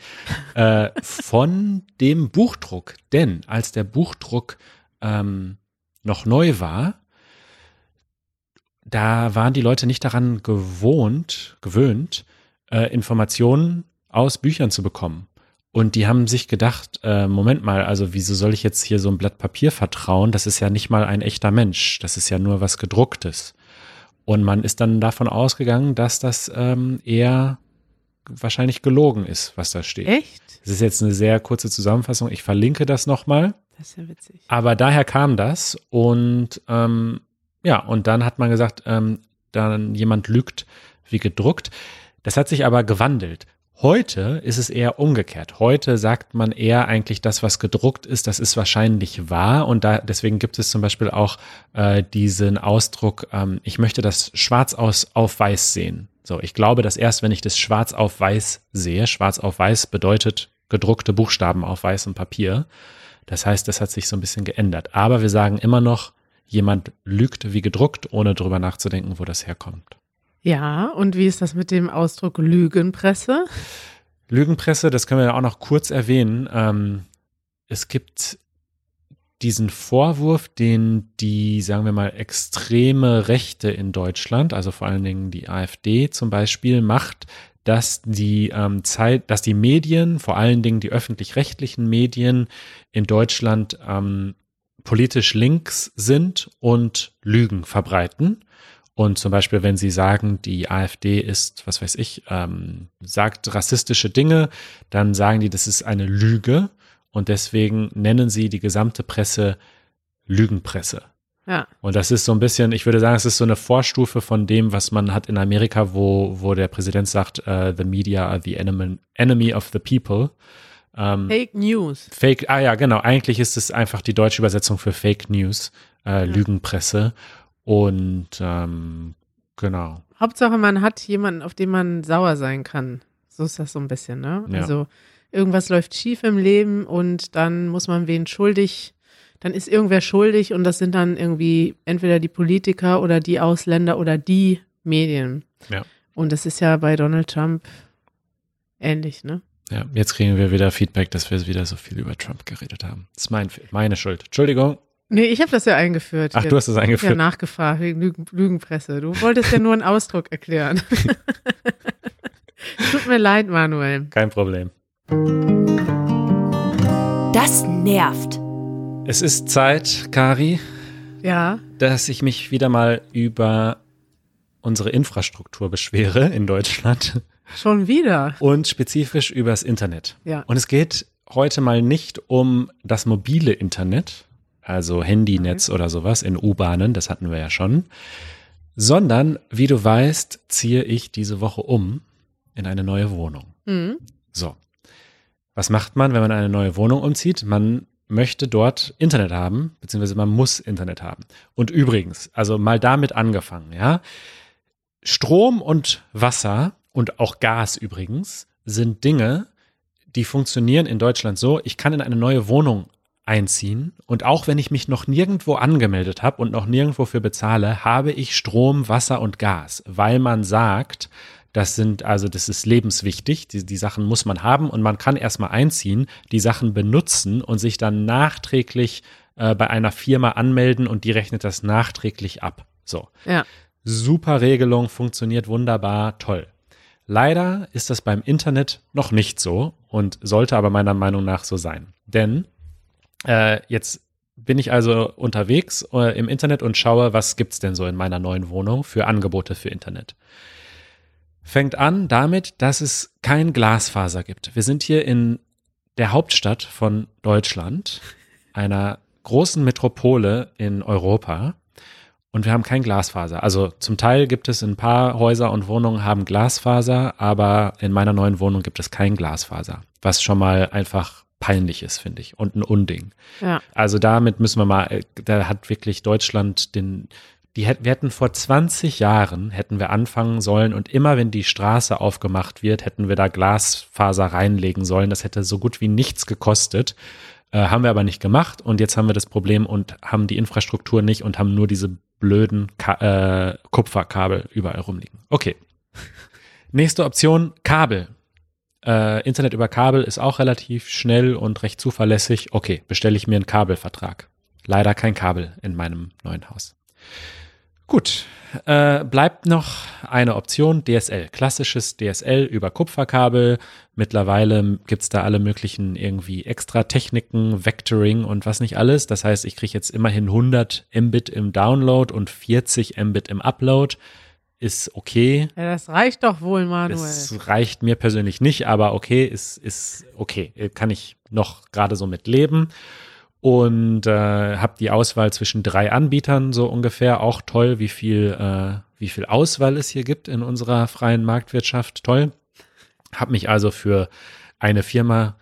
äh, von dem Buchdruck. Denn als der Buchdruck ähm, noch neu war, da waren die Leute nicht daran gewohnt, gewöhnt, äh, Informationen aus Büchern zu bekommen. Und die haben sich gedacht, äh, Moment mal, also wieso soll ich jetzt hier so ein Blatt Papier vertrauen? Das ist ja nicht mal ein echter Mensch. Das ist ja nur was gedrucktes. Und man ist dann davon ausgegangen, dass das ähm, eher wahrscheinlich gelogen ist, was da steht. Echt? Das ist jetzt eine sehr kurze Zusammenfassung. Ich verlinke das nochmal. Das ist ja witzig. Aber daher kam das und ähm, ja, und dann hat man gesagt, ähm, dann jemand lügt wie gedruckt. Das hat sich aber gewandelt. Heute ist es eher umgekehrt. Heute sagt man eher eigentlich das, was gedruckt ist, das ist wahrscheinlich wahr. Und da, deswegen gibt es zum Beispiel auch äh, diesen Ausdruck, ähm, ich möchte das schwarz aus, auf weiß sehen. So, ich glaube, dass erst wenn ich das schwarz auf weiß sehe, schwarz auf weiß bedeutet gedruckte Buchstaben auf weißem Papier. Das heißt, das hat sich so ein bisschen geändert. Aber wir sagen immer noch, jemand lügt wie gedruckt, ohne drüber nachzudenken, wo das herkommt. Ja, und wie ist das mit dem Ausdruck Lügenpresse? Lügenpresse, das können wir ja auch noch kurz erwähnen. Ähm, es gibt diesen Vorwurf, den die, sagen wir mal, extreme Rechte in Deutschland, also vor allen Dingen die AfD zum Beispiel, macht, dass die ähm, Zeit, dass die Medien, vor allen Dingen die öffentlich-rechtlichen Medien in Deutschland ähm, politisch links sind und Lügen verbreiten. Und zum Beispiel, wenn sie sagen, die AfD ist, was weiß ich, ähm, sagt rassistische Dinge, dann sagen die, das ist eine Lüge. Und deswegen nennen sie die gesamte Presse Lügenpresse. Ja. Und das ist so ein bisschen, ich würde sagen, es ist so eine Vorstufe von dem, was man hat in Amerika, wo, wo der Präsident sagt, uh, the media are the enemy, enemy of the people. Ähm, Fake News. Fake, ah ja, genau. Eigentlich ist es einfach die deutsche Übersetzung für Fake News, äh, ja. Lügenpresse. Und ähm, genau. Hauptsache, man hat jemanden, auf den man sauer sein kann. So ist das so ein bisschen, ne? Ja. Also irgendwas läuft schief im Leben und dann muss man wen schuldig, dann ist irgendwer schuldig und das sind dann irgendwie entweder die Politiker oder die Ausländer oder die Medien. Ja. Und das ist ja bei Donald Trump ähnlich, ne? Ja, jetzt kriegen wir wieder Feedback, dass wir wieder so viel über Trump geredet haben. Das ist mein, meine Schuld. Entschuldigung. Nee, ich habe das ja eingeführt. Ach, du hast das eingeführt. Ja, nachgefragt wegen Lügen, Lügenpresse. Du wolltest ja nur einen Ausdruck erklären. (laughs) Tut mir leid, Manuel. Kein Problem. Das nervt. Es ist Zeit, Kari. Ja. Dass ich mich wieder mal über unsere Infrastruktur beschwere in Deutschland. Schon wieder. Und spezifisch übers Internet. Ja. Und es geht heute mal nicht um das mobile Internet, also Handynetz okay. oder sowas in U-Bahnen, das hatten wir ja schon, sondern, wie du weißt, ziehe ich diese Woche um in eine neue Wohnung. Mhm. So. Was macht man, wenn man eine neue Wohnung umzieht? Man möchte dort Internet haben, beziehungsweise man muss Internet haben. Und übrigens, also mal damit angefangen, ja. Strom und Wasser und auch Gas übrigens sind Dinge, die funktionieren in Deutschland so, ich kann in eine neue Wohnung einziehen und auch wenn ich mich noch nirgendwo angemeldet habe und noch nirgendwo für bezahle, habe ich Strom, Wasser und Gas, weil man sagt, das sind, also das ist lebenswichtig, die, die Sachen muss man haben und man kann erstmal einziehen, die Sachen benutzen und sich dann nachträglich äh, bei einer Firma anmelden und die rechnet das nachträglich ab. So. Ja. Super Regelung, funktioniert wunderbar, toll. Leider ist das beim Internet noch nicht so und sollte aber meiner Meinung nach so sein. Denn äh, jetzt bin ich also unterwegs äh, im Internet und schaue, was gibt's denn so in meiner neuen Wohnung für Angebote für Internet. Fängt an damit, dass es kein Glasfaser gibt. Wir sind hier in der Hauptstadt von Deutschland, einer großen Metropole in Europa und wir haben kein Glasfaser. Also zum Teil gibt es ein paar Häuser und Wohnungen haben Glasfaser, aber in meiner neuen Wohnung gibt es kein Glasfaser, was schon mal einfach peinlich ist, finde ich, und ein Unding. Ja. Also damit müssen wir mal, äh, da hat wirklich Deutschland den, die hätten, wir hätten vor 20 Jahren hätten wir anfangen sollen und immer wenn die Straße aufgemacht wird, hätten wir da Glasfaser reinlegen sollen. Das hätte so gut wie nichts gekostet. Äh, haben wir aber nicht gemacht und jetzt haben wir das Problem und haben die Infrastruktur nicht und haben nur diese blöden Ka äh, Kupferkabel überall rumliegen. Okay, Nächste Option, Kabel. Äh, Internet über Kabel ist auch relativ schnell und recht zuverlässig. Okay, bestelle ich mir einen Kabelvertrag. Leider kein Kabel in meinem neuen Haus. Gut, äh, bleibt noch eine Option, DSL. Klassisches DSL über Kupferkabel. Mittlerweile gibt's da alle möglichen irgendwie extra Techniken, Vectoring und was nicht alles. Das heißt, ich kriege jetzt immerhin 100 Mbit im Download und 40 Mbit im Upload. Ist okay. Ja, das reicht doch wohl, Manuel. Das reicht mir persönlich nicht, aber okay, ist, ist okay. Kann ich noch gerade so mit leben und äh, habe die Auswahl zwischen drei Anbietern so ungefähr. Auch toll, wie viel, äh, wie viel Auswahl es hier gibt in unserer freien Marktwirtschaft. Toll. Habe mich also für eine Firma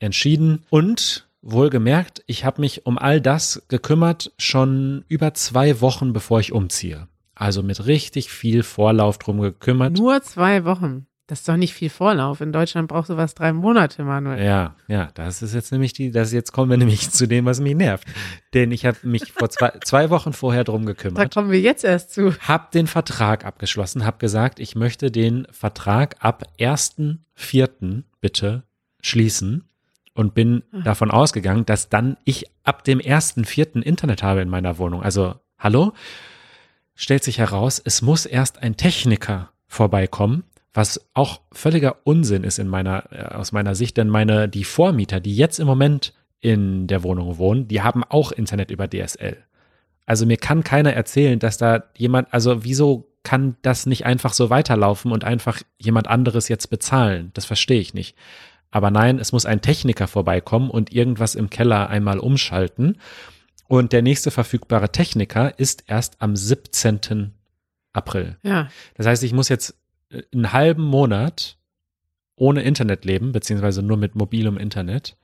entschieden und wohlgemerkt, ich habe mich um all das gekümmert schon über zwei Wochen, bevor ich umziehe. Also mit richtig viel Vorlauf drum gekümmert. Nur zwei Wochen. Das ist doch nicht viel Vorlauf. In Deutschland braucht sowas drei Monate, Manuel. Ja, ja, das ist jetzt nämlich die, das jetzt kommen wir (laughs) nämlich zu dem, was mich nervt. Denn ich habe mich vor zwei, zwei Wochen vorher drum gekümmert. Da kommen wir jetzt erst zu. Hab den Vertrag abgeschlossen, hab gesagt, ich möchte den Vertrag ab 1.4. bitte schließen und bin Ah. davon ausgegangen, dass dann ich ab dem 1.4. Internet habe in meiner Wohnung. Also, hallo? Stellt sich heraus, es muss erst ein Techniker vorbeikommen, was auch völliger Unsinn ist in meiner, äh, aus meiner Sicht, denn meine, die Vormieter, die jetzt im Moment in der Wohnung wohnen, die haben auch Internet über DSL. Also mir kann keiner erzählen, dass da jemand, also wieso kann das nicht einfach so weiterlaufen und einfach jemand anderes jetzt bezahlen? Das verstehe ich nicht. Aber nein, es muss ein Techniker vorbeikommen und irgendwas im Keller einmal umschalten. Und der nächste verfügbare Techniker ist erst am 17. April. Ja, Das heißt, ich muss jetzt äh, einen halben Monat ohne Internet leben, beziehungsweise nur mit mobilem Internet,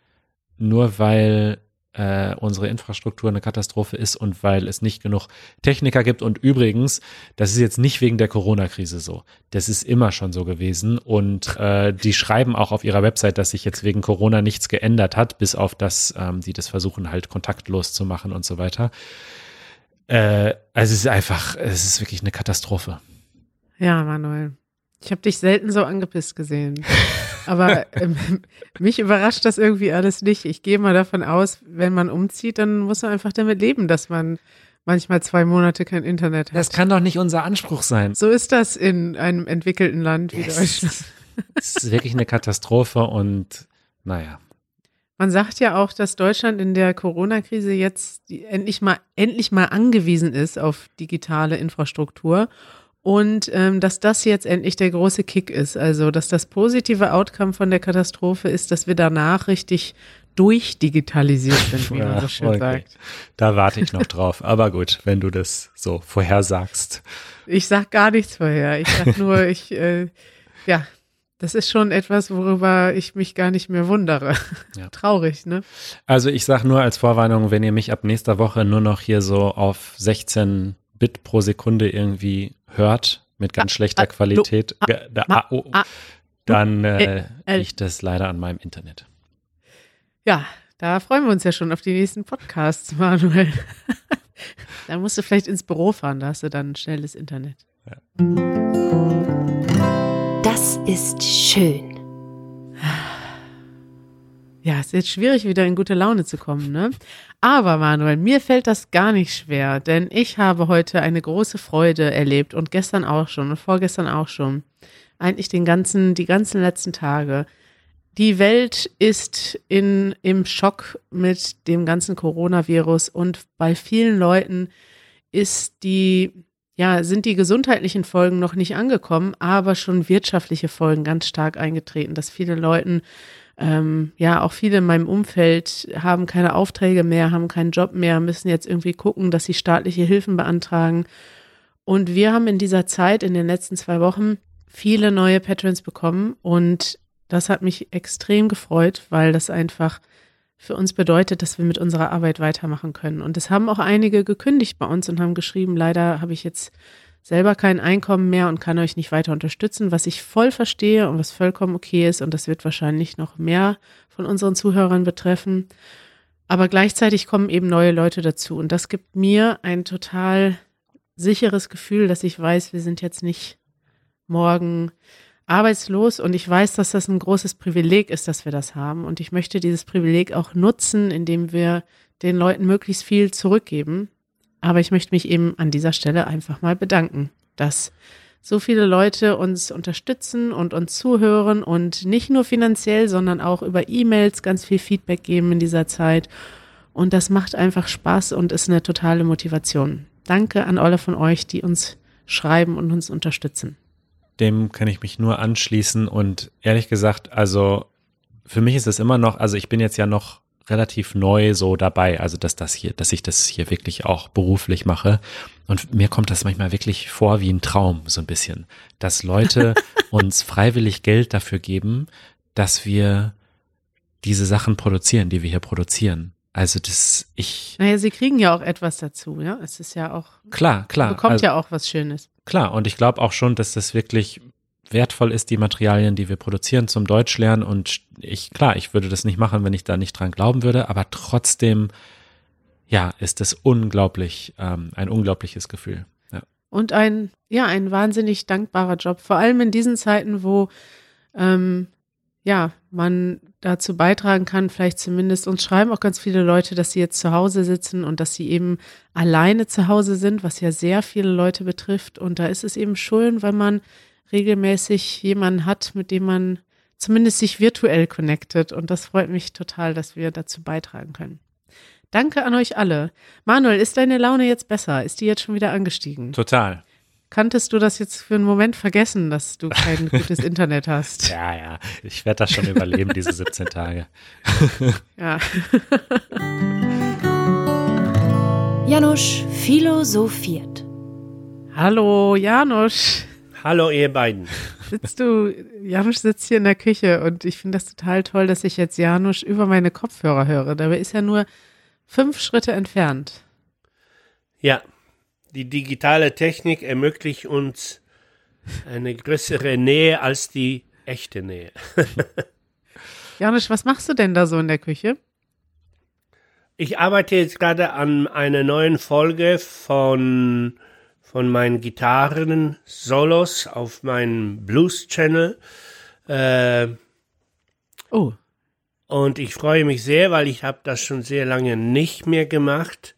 nur weil äh, unsere Infrastruktur eine Katastrophe ist und weil es nicht genug Techniker gibt. Und übrigens, das ist jetzt nicht wegen der Corona-Krise so. Das ist immer schon so gewesen. Und äh, die schreiben auch auf ihrer Website, dass sich jetzt wegen Corona nichts geändert hat, bis auf das, ähm, sie das versuchen halt kontaktlos zu machen und so weiter. Äh, also es ist einfach, es ist wirklich eine Katastrophe. ja, Manuel. Ich habe dich selten so angepisst gesehen. (laughs) Aber ähm, (laughs) mich überrascht das irgendwie alles nicht. Ich gehe mal davon aus, wenn man umzieht, dann muss man einfach damit leben, dass man manchmal zwei Monate kein Internet hat. Das kann doch nicht unser Anspruch sein. so ist das in einem entwickelten Land wie Deutschland. (laughs) Es ist wirklich eine Katastrophe und naja. Man sagt ja auch, dass Deutschland in der Corona-Krise jetzt endlich mal endlich mal angewiesen ist auf digitale Infrastruktur und ähm, dass das jetzt endlich der große Kick ist. Also, dass das positive Outcome von der Katastrophe ist, dass wir danach richtig durchdigitalisiert sind, wie man so schön okay. sagt. Da warte ich noch drauf. Aber gut, wenn du das so vorhersagst. Ich sag gar nichts vorher. Ich sag nur, (laughs) ich, äh, ja, das ist schon etwas, worüber ich mich gar nicht mehr wundere. Ja. (laughs) Traurig, ne? Also ich sag nur als Vorwarnung, wenn ihr mich ab nächster Woche nur noch hier so auf 16 Bit pro Sekunde irgendwie hört, mit ganz schlechter Qualität, dann äh, liegt das leider an meinem Internet. Ja, da freuen wir uns ja schon auf die nächsten Podcasts, (laughs) Manuel. da musst du vielleicht ins Büro fahren, da hast du dann schnelles Internet. Das ist schön. Ja, es ist jetzt schwierig, wieder in gute Laune zu kommen, ne? Aber Manuel, mir fällt das gar nicht schwer, denn ich habe heute eine große Freude erlebt und gestern auch schon und vorgestern auch schon. Eigentlich den ganzen, die ganzen letzten Tage. Die Welt ist in, im Schock mit dem ganzen Coronavirus und bei vielen Leuten ist die, ja, sind die gesundheitlichen Folgen noch nicht angekommen, aber schon wirtschaftliche Folgen ganz stark eingetreten, dass viele Leuten ähm, ja, auch viele in meinem Umfeld haben keine Aufträge mehr, haben keinen Job mehr, müssen jetzt irgendwie gucken, dass sie staatliche Hilfen beantragen. Und wir haben in dieser Zeit, in den letzten zwei Wochen, viele neue Patrons bekommen und das hat mich extrem gefreut, weil das einfach für uns bedeutet, dass wir mit unserer Arbeit weitermachen können. Und es haben auch einige gekündigt bei uns und haben geschrieben, leider habe ich jetzt selber kein Einkommen mehr und kann euch nicht weiter unterstützen, was ich voll verstehe und was vollkommen okay ist. Und das wird wahrscheinlich noch mehr von unseren Zuhörern betreffen. Aber gleichzeitig kommen eben neue Leute dazu. Und das gibt mir ein total sicheres Gefühl, dass ich weiß, wir sind jetzt nicht morgen arbeitslos und ich weiß, dass das ein großes Privileg ist, dass wir das haben und ich möchte dieses Privileg auch nutzen, indem wir den Leuten möglichst viel zurückgeben. Aber ich möchte mich eben an dieser Stelle einfach mal bedanken, dass so viele Leute uns unterstützen und uns zuhören und nicht nur finanziell, sondern auch über E-Mails ganz viel Feedback geben in dieser Zeit. Und das macht einfach Spaß und ist eine totale Motivation. Danke an alle von euch, die uns schreiben und uns unterstützen. Dem kann ich mich nur anschließen und ehrlich gesagt, also für mich ist es immer noch, also ich bin jetzt ja noch relativ neu so dabei, also dass das hier, dass ich das hier wirklich auch beruflich mache. Und mir kommt das manchmal wirklich vor wie ein Traum, so ein bisschen, dass Leute (laughs) uns freiwillig Geld dafür geben, dass wir diese Sachen produzieren, die wir hier produzieren. Also das, ich. Naja, sie kriegen ja auch etwas dazu, ja. Es ist ja auch. Klar, klar. Bekommt also, ja auch was Schönes. Klar, und ich glaube auch schon, dass das wirklich wertvoll ist, die Materialien, die wir produzieren zum Deutschlernen. Und ich, klar, ich würde das nicht machen, wenn ich da nicht dran glauben würde, aber trotzdem, ja, ist es unglaublich, ähm, ein unglaubliches Gefühl. Ja. Und ein, ja, ein wahnsinnig dankbarer Job. Vor allem in diesen Zeiten, wo ähm, ja, man dazu beitragen kann, vielleicht zumindest, uns schreiben auch ganz viele Leute, dass sie jetzt zu Hause sitzen und dass sie eben alleine zu Hause sind, was ja sehr viele Leute betrifft. Und da ist es eben schön, wenn man regelmäßig jemanden hat, mit dem man zumindest sich virtuell connectet. Und das freut mich total, dass wir dazu beitragen können. Danke an euch alle. Manuel, ist deine Laune jetzt besser? Ist die jetzt schon wieder angestiegen? Total. Kanntest du das jetzt für einen Moment vergessen, dass du kein (laughs) gutes Internet hast? Ja, ja, ich werde das schon überleben, diese 17 Tage. (laughs) ja. Janusz philosophiert. Hallo, Janusz. Hallo, ihr beiden. Sitzt du, Janusz sitzt hier in der Küche und ich finde das total toll, dass ich jetzt Janusz über meine Kopfhörer höre. Dabei ist er nur fünf Schritte entfernt. Ja, die digitale Technik ermöglicht uns eine größere Nähe als die echte Nähe. (laughs) Janusz, was machst du denn da so in der Küche? Ich arbeite jetzt gerade an einer neuen Folge von, von meinen Gitarren-Solos auf meinem Blues-Channel. Äh, oh. Und ich freue mich sehr, weil ich habe das schon sehr lange nicht mehr gemacht.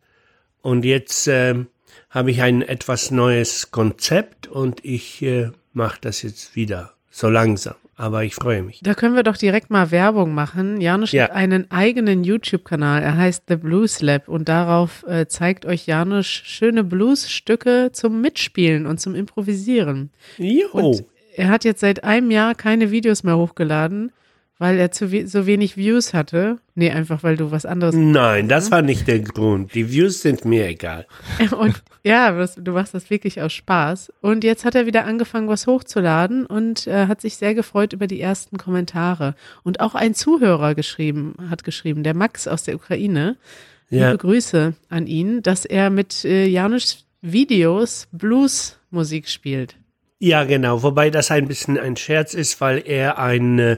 Und jetzt äh, habe ich ein etwas neues Konzept und ich äh, mache das jetzt wieder so langsam. Aber ich freue mich. Da können wir doch direkt mal Werbung machen. Janusz ja. hat einen eigenen YouTube-Kanal. Er heißt The Blues Lab und darauf äh, zeigt euch Janusz schöne Blues-Stücke zum Mitspielen und zum Improvisieren. Jo. Und er hat jetzt seit einem Jahr keine Videos mehr hochgeladen weil er zu we so wenig Views hatte. Nee, einfach weil du was anderes. Nein, das war nicht der Grund. Die Views sind mir egal. (laughs) Und ja, du machst das wirklich aus Spaß. Und jetzt hat er wieder angefangen, was hochzuladen und äh, hat sich sehr gefreut über die ersten Kommentare. Und auch ein Zuhörer geschrieben, hat geschrieben, der Max aus der Ukraine. Ja. Liebe Grüße an ihn, dass er mit äh, Janusz Videos Blues-Musik spielt. Ja, genau. Wobei das ein bisschen ein Scherz ist, weil er ein äh,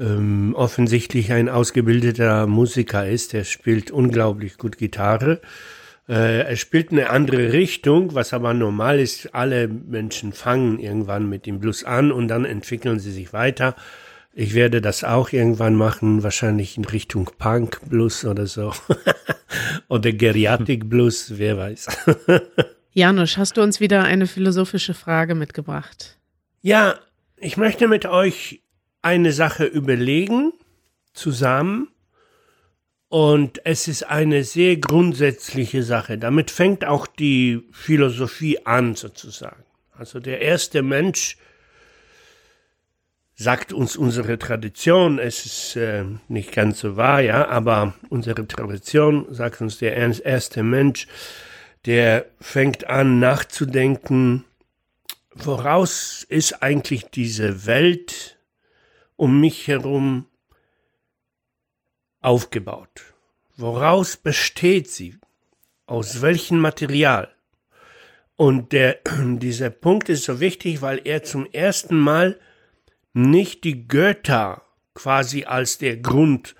ähm, offensichtlich ein ausgebildeter Musiker ist. Er spielt unglaublich gut Gitarre. Äh, er spielt eine andere Richtung, was aber normal ist. Alle Menschen fangen irgendwann mit dem Blues an und dann entwickeln sie sich weiter. Ich werde das auch irgendwann machen, wahrscheinlich in Richtung Punk Blues oder so. (laughs) oder Geriatik Blues, wer weiß. (laughs) Janusz, hast du uns wieder eine philosophische Frage mitgebracht? Ja, ich möchte mit euch eine Sache überlegen zusammen und es ist eine sehr grundsätzliche Sache. Damit fängt auch die Philosophie an sozusagen. Also der erste Mensch sagt uns unsere Tradition, es ist äh, nicht ganz so wahr, ja, aber unsere Tradition sagt uns der erste Mensch, der fängt an nachzudenken, woraus ist eigentlich diese Welt um mich herum aufgebaut? Woraus besteht sie? Aus welchem Material? Und der, (clears throat) dieser Punkt ist so wichtig, weil er zum ersten Mal nicht die Götter quasi als der Grund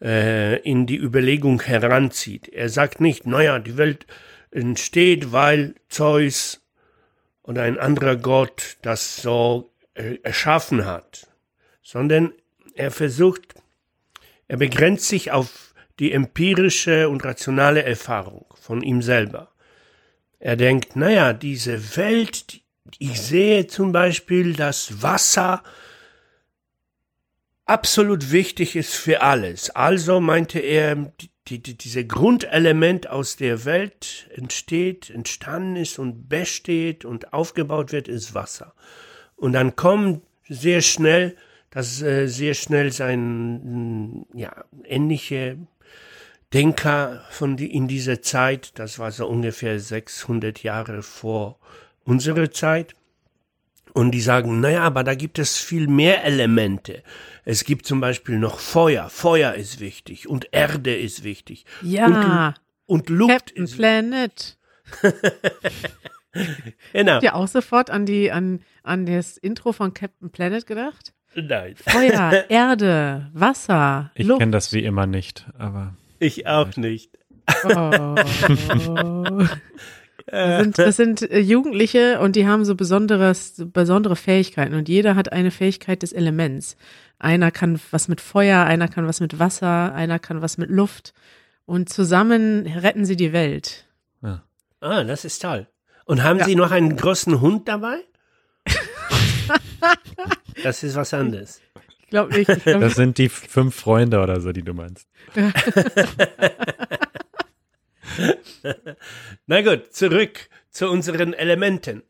äh, in die Überlegung heranzieht. Er sagt nicht, naja, die Welt entsteht, weil Zeus oder ein anderer Gott das so äh, erschaffen hat, sondern er versucht, er begrenzt sich auf die empirische und rationale Erfahrung von ihm selber. Er denkt, naja, diese Welt, ich sehe zum Beispiel, dass Wasser absolut wichtig ist für alles. Also meinte er, die, die, diese Grundelement aus der Welt entsteht, entstanden ist und besteht und aufgebaut wird, ist Wasser. Und dann kommen sehr schnell, dass äh, sehr schnell sein, ja, ähnliche Denker von die, in dieser Zeit, das war so ungefähr 600 Jahre vor unserer Zeit, und die sagen, naja, aber da gibt es viel mehr Elemente. Es gibt zum Beispiel noch Feuer. Feuer ist wichtig und Erde ist wichtig. Ja. Und, und Luft Captain ist Planet. (laughs) genau. Habt ihr auch sofort an die an an das Intro von Captain Planet gedacht? Nein. Feuer, (laughs) Erde, Wasser, Ich kenne das wie immer nicht, aber Ich auch nicht. Oh. (laughs) Das sind, das sind äh, Jugendliche und die haben so besonderes, besondere Fähigkeiten und jeder hat eine Fähigkeit des Elements. Einer kann was mit Feuer, einer kann was mit Wasser, einer kann was mit Luft und zusammen retten sie die Welt. Ah, das ist toll. Und haben Ja. Sie noch einen großen Hund dabei? (laughs) das ist was anderes. Ich glaube nicht. Ich glaub, das sind die fünf Freunde oder so, die du meinst. (laughs) Na gut, zurück zu unseren Elementen.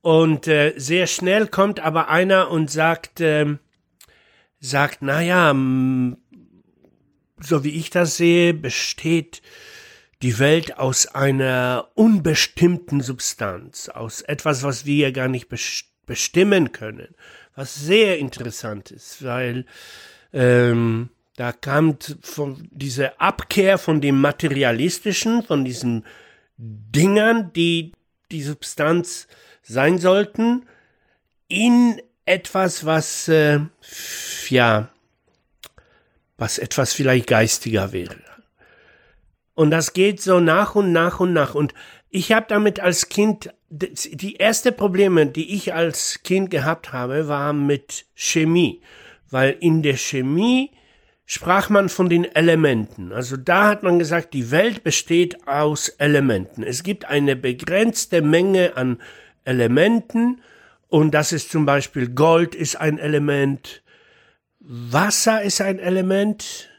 Und äh, sehr schnell kommt aber einer und sagt, ähm, sagt, naja, so wie ich das sehe, besteht die Welt aus einer unbestimmten Substanz, aus etwas, was wir ja gar nicht bes- bestimmen können. Was sehr interessant ist, weil ähm, da kam von diese Abkehr von dem Materialistischen, von diesen Dingern, die die Substanz sein sollten, in etwas, was äh, ja, was etwas vielleicht geistiger wäre. Und das geht so nach und nach und nach. Und ich habe damit als Kind, die erste Probleme, die ich als Kind gehabt habe, waren mit Chemie. Weil in der Chemie sprach man von den Elementen. Also da hat man gesagt, die Welt besteht aus Elementen. Es gibt eine begrenzte Menge an Elementen und das ist zum Beispiel Gold ist ein Element, Wasser ist ein Element,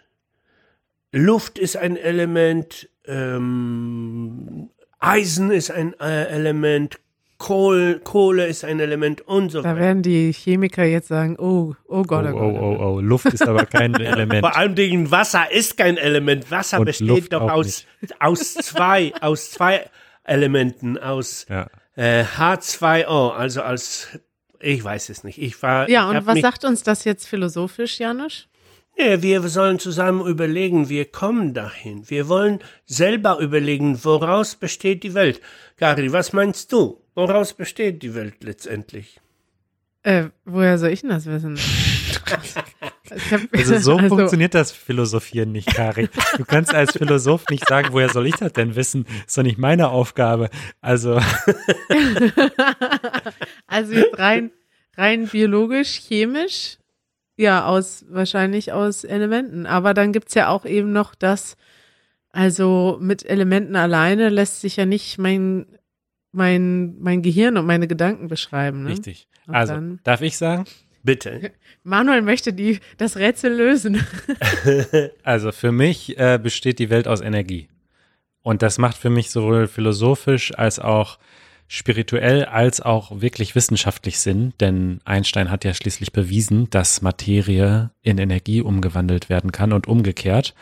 Luft ist ein Element, ähm, Eisen ist ein äh, Element, Kohl, Kohle ist ein Element und so da weiter. werden die Chemiker jetzt sagen, oh, oh Oh, Gott, oh, oh, Gott. oh, oh. Luft ist aber kein (laughs) Element. Vor allem Dingen Wasser ist kein Element. Wasser Und besteht Luft doch aus, aus zwei, aus zwei Elementen, aus Ja. äh, H2O, also als, ich weiß es nicht. Ich war, Ja, und was sagt uns das jetzt philosophisch, Janusz? Ja, wir sollen zusammen überlegen, wir kommen dahin. Wir wollen selber überlegen, woraus besteht die Welt. Gary, was meinst du? Woraus besteht die Welt letztendlich? Äh, woher soll ich denn das wissen? (laughs) Hab, Also so funktioniert das Philosophieren nicht, Kari. Du kannst als Philosoph nicht sagen, woher soll ich das denn wissen? Ist doch nicht meine Aufgabe. Also, (laughs) Also jetzt rein, rein biologisch, chemisch, ja, aus, wahrscheinlich aus Elementen. Aber dann gibt's ja auch eben noch das, also mit Elementen alleine lässt sich ja nicht mein, mein, mein Gehirn und meine Gedanken beschreiben. Ne? richtig. Und Also, dann- darf ich sagen? Bitte. (laughs) Manuel möchte die, das Rätsel lösen. (laughs) Also für mich äh, besteht die Welt aus Energie. Und das macht für mich sowohl philosophisch als auch spirituell als auch wirklich wissenschaftlich Sinn, denn Einstein hat ja schließlich bewiesen, dass Materie in Energie umgewandelt werden kann und umgekehrt.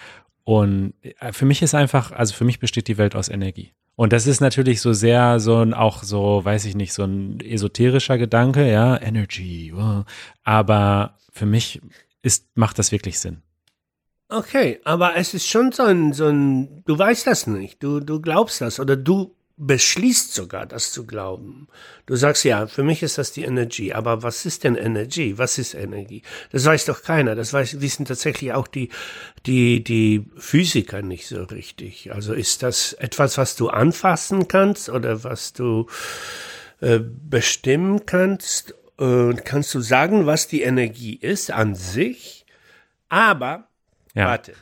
Und äh, für mich ist einfach, also für mich besteht die Welt aus Energie. Und das ist natürlich so sehr so ein, auch so, weiß ich nicht, so ein esoterischer Gedanke, ja, Energy. wow. Aber für mich ist, macht das wirklich Sinn. Okay, aber es ist schon so ein, so ein, du weißt das nicht, du, du glaubst das oder du beschließt sogar, das zu glauben. Du sagst, ja, für mich ist das die Energie, aber was ist denn Energie? Was ist Energie? Das weiß doch keiner, das weiß, wissen tatsächlich auch die, die, die Physiker nicht so richtig. Also ist das etwas, was du anfassen kannst oder was du, äh, bestimmen kannst, äh, kannst du sagen, was die Energie ist an sich, aber, Ja. warte,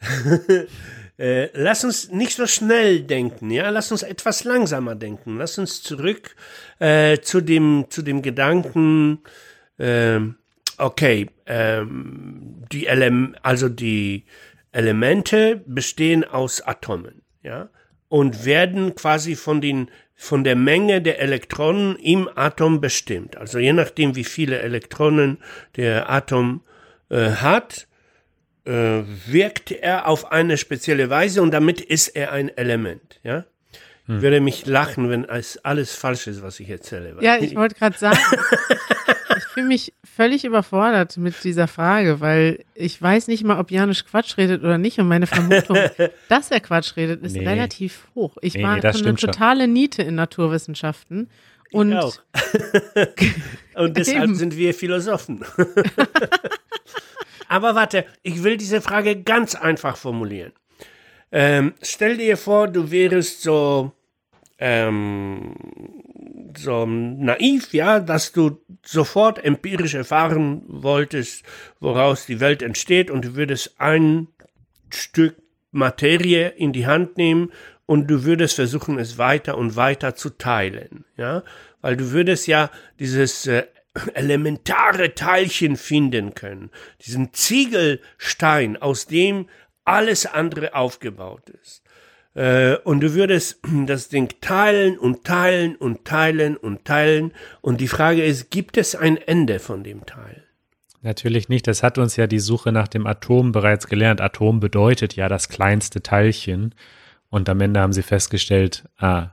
(laughs) äh, lass uns nicht so schnell denken, ja, lass uns etwas langsamer denken, lass uns zurück äh, zu dem, zu dem Gedanken, ähm, okay, ähm, die Ele also die Elemente bestehen aus Atomen, ja, und werden quasi von den von der Menge der Elektronen im Atom bestimmt. Also je nachdem, wie viele Elektronen der Atom äh, hat, äh, wirkt er auf eine spezielle Weise und damit ist er ein Element. Ja, ich würde mich lachen, wenn es alles falsch ist, was ich erzähle. Ja, ich wollte gerade sagen, (laughs) ich fühle mich völlig überfordert mit dieser Frage, weil ich weiß nicht mal, ob Janusz Quatsch redet oder nicht und meine Vermutung, (laughs) dass er Quatsch redet, ist Nee. relativ hoch. Ich Nee, war nee, eine stimmt schon. totale Niete in Naturwissenschaften und auch. (laughs) Und deshalb sind wir Philosophen. Aber warte, ich will diese Frage ganz einfach formulieren. Ähm, stell dir vor, du wärst so, ähm, so naiv, ja, dass du sofort empirisch erfahren wolltest, woraus die Welt entsteht und du würdest ein Stück Materie in die Hand nehmen und du würdest versuchen, es weiter und weiter zu teilen, ja, weil du würdest ja dieses äh, elementare Teilchen finden können, diesen Ziegelstein, aus dem alles andere aufgebaut ist. Äh, und du würdest (clears throat) das Ding teilen und teilen und teilen und teilen. Und die Frage ist, gibt es ein Ende von dem Teil? Natürlich nicht. Das hat uns ja die Suche nach dem Atom bereits gelernt. Atom bedeutet ja das kleinste Teilchen. Und am Ende haben sie festgestellt, ah,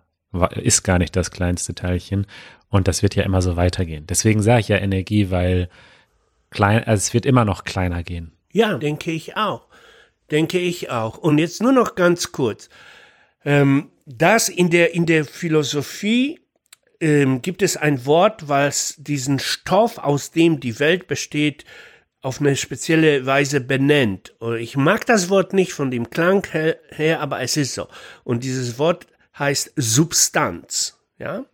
ist gar nicht das kleinste Teilchen. Und das wird ja immer so weitergehen. Deswegen sage ich ja Energie, weil klein, also es wird immer noch kleiner gehen. Ja, denke ich auch. Denke ich auch. Und jetzt nur noch ganz kurz. Ähm, das in der, in der Philosophie ähm, gibt es ein Wort, was diesen Stoff, aus dem die Welt besteht, auf eine spezielle Weise benennt. Ich mag das Wort nicht von dem Klang her, her, aber es ist so. Und dieses Wort heißt Substanz. Ja?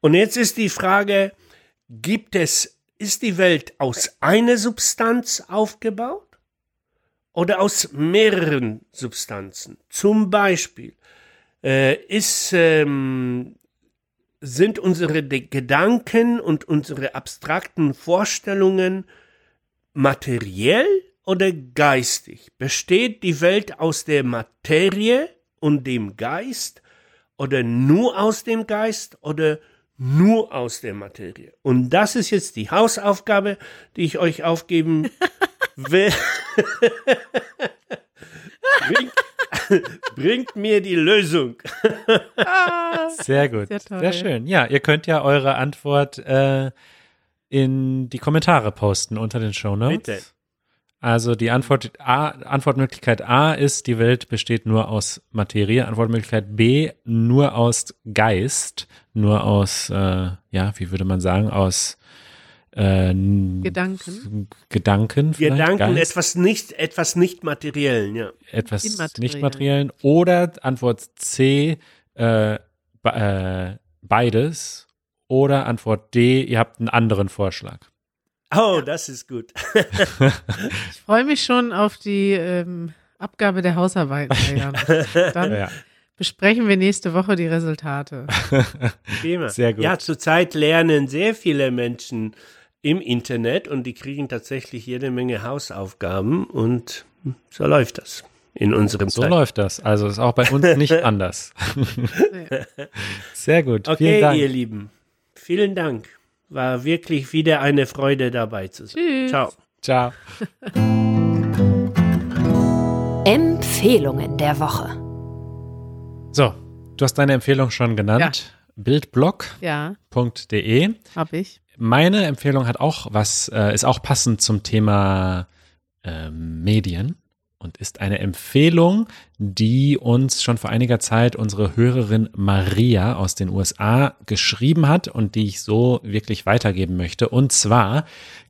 Und jetzt ist die Frage, gibt es, ist die Welt aus einer Substanz aufgebaut? Oder aus mehreren Substanzen? Zum Beispiel, äh, ist, ähm, sind unsere Gedanken und unsere abstrakten Vorstellungen materiell oder geistig? Besteht die Welt aus der Materie und dem Geist oder nur aus dem Geist oder nur aus der Materie? Und das ist jetzt die Hausaufgabe, die ich euch aufgeben (laughs) will. bringt, bringt mir die Lösung. Sehr gut. Sehr Sehr, schön. Ja, ihr könnt ja eure Antwort äh, in die Kommentare posten unter den Show Notes. Bitte. Also die Antwort A, Antwortmöglichkeit A ist, die Welt besteht nur aus Materie. Antwortmöglichkeit B, nur aus Geist, nur aus, äh, ja, wie würde man sagen, aus äh, Gedanken. Gedanken, vielleicht, Gedanken, Geist, etwas nicht, etwas nicht materiellen, ja. etwas nicht materiellen. Oder Antwort C, äh, äh, beides. Oder Antwort D, ihr habt einen anderen Vorschlag. Oh, das ist gut. (laughs) Ich freue mich schon auf die ähm, Abgabe der Hausarbeiten. (laughs) Dann Ja. besprechen wir nächste Woche die Resultate. Prima. Sehr gut. Ja, zurzeit lernen sehr viele Menschen im Internet und die kriegen tatsächlich jede Menge Hausaufgaben und so läuft das in unserem So Zeit. läuft das. Also ist auch bei uns (laughs) nicht anders. Sehr gut. Okay, Vielen Dank. ihr Lieben. Vielen Dank. War wirklich wieder eine Freude dabei zu sein. Tschüss. Ciao. Ciao. (laughs) Empfehlungen der Woche. So, du hast deine Empfehlung schon genannt. Bildblog.de. Ja, habe ich. Meine Empfehlung hat auch was, äh, ist auch passend zum Thema ähm, Medien und ist eine Empfehlung, die uns schon vor einiger Zeit unsere Hörerin Maria aus den USA geschrieben hat und die ich so wirklich weitergeben möchte. Und zwar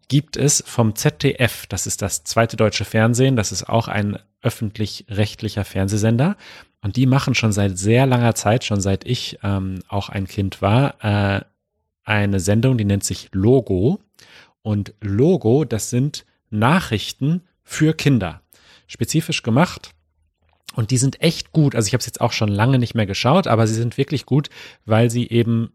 gibt es vom ZDF, das ist das zweite deutsche Fernsehen, das ist auch ein öffentlich-rechtlicher Fernsehsender, Und die machen schon seit sehr langer Zeit, schon seit ich ähm, auch ein Kind war, äh, eine Sendung, die nennt sich Logo. Und Logo, das sind Nachrichten für Kinder. Spezifisch gemacht. Und die sind echt gut. Also ich habe es jetzt auch schon lange nicht mehr geschaut, aber sie sind wirklich gut, weil sie eben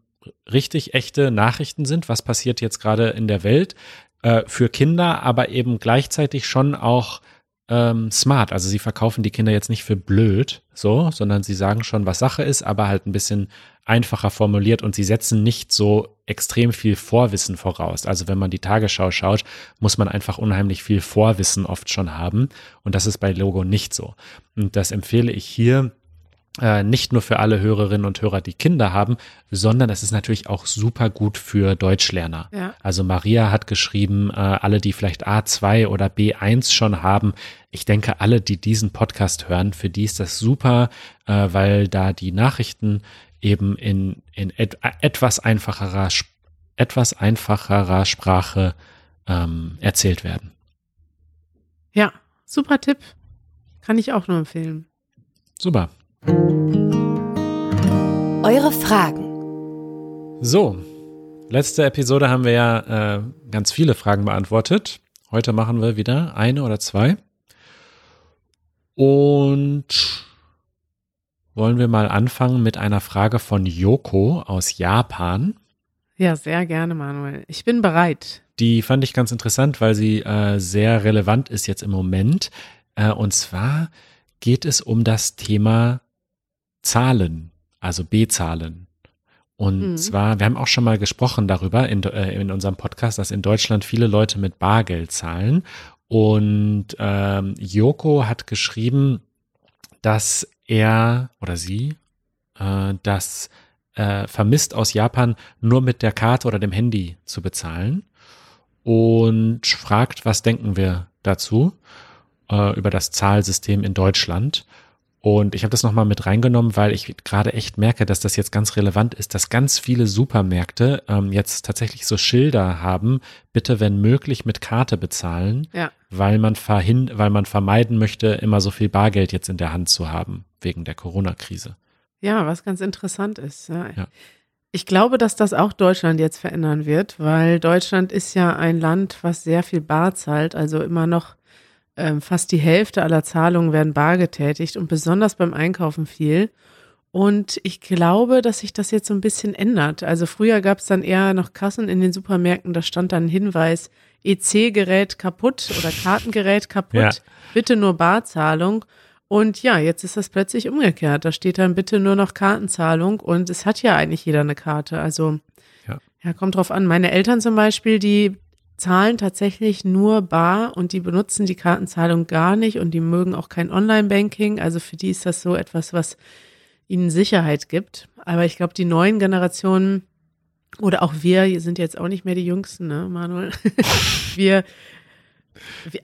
richtig echte Nachrichten sind. Was passiert jetzt gerade in der Welt äh, für Kinder, aber eben gleichzeitig schon auch ähm, smart. Also sie verkaufen die Kinder jetzt nicht für blöd, so, sondern sie sagen schon, was Sache ist, aber halt ein bisschen einfacher formuliert und sie setzen nicht so extrem viel Vorwissen voraus. Also wenn man die Tagesschau schaut, muss man einfach unheimlich viel Vorwissen oft schon haben und das ist bei Logo nicht so. Und das empfehle ich hier äh, nicht nur für alle Hörerinnen und Hörer, die Kinder haben, sondern es ist natürlich auch super gut für Deutschlerner. Ja. Also Maria hat geschrieben, äh, alle, die vielleicht A2 oder B1 schon haben, ich denke, alle, die diesen Podcast hören, für die ist das super, äh, weil da die Nachrichten eben in, in et etwas einfacherer, etwas einfacherer Sprache ähm, erzählt werden. Ja, super Tipp. Kann ich auch nur empfehlen. Super. Eure Fragen. So, letzte Episode haben wir ja äh, ganz viele Fragen beantwortet. Heute machen wir wieder eine oder zwei. Und wollen wir mal anfangen mit einer Frage von Yoko aus Japan. Ja, sehr gerne, Manuel. Ich bin bereit. Die fand ich ganz interessant, weil sie äh, sehr relevant ist jetzt im Moment. Äh, und zwar geht es um das Thema Zahlen, also B-Zahlen. Und mhm. zwar, wir haben auch schon mal gesprochen darüber in, äh, in unserem Podcast, dass in Deutschland viele Leute mit Bargeld zahlen. Und ähm, Yoko hat geschrieben, dass er oder sie äh, das äh, vermisst aus Japan nur mit der Karte oder dem Handy zu bezahlen und fragt, was denken wir dazu äh, über das Zahlsystem in Deutschland. Und ich habe das nochmal mit reingenommen, weil ich gerade echt merke, dass das jetzt ganz relevant ist, dass ganz viele Supermärkte ähm, jetzt tatsächlich so Schilder haben, bitte wenn möglich mit Karte bezahlen, ja. weil man verhin weil man vermeiden möchte, immer so viel Bargeld jetzt in der Hand zu haben, wegen der Corona-Krise. Ja, was ganz interessant ist. Ja. ja. Ich glaube, dass das auch Deutschland jetzt verändern wird, weil Deutschland ist ja ein Land, was sehr viel Bar zahlt, also immer noch ähm, fast die Hälfte aller Zahlungen werden bar getätigt und besonders beim Einkaufen viel. Und ich glaube, dass sich das jetzt so ein bisschen ändert. Also früher gab es dann eher noch Kassen in den Supermärkten, da stand dann ein Hinweis, EC-Gerät kaputt oder Kartengerät kaputt, ja. bitte nur Barzahlung. Und ja, jetzt ist das plötzlich umgekehrt. Da steht dann bitte nur noch Kartenzahlung und es hat ja eigentlich jeder eine Karte. Also ja, ja kommt drauf an. Meine Eltern zum Beispiel, die zahlen tatsächlich nur bar und die benutzen die Kartenzahlung gar nicht und die mögen auch kein Online-Banking. Also für die ist das so etwas, was ihnen Sicherheit gibt. Aber ich glaube, die neuen Generationen oder auch wir sind jetzt auch nicht mehr die Jüngsten, ne, Manuel? (laughs) wir,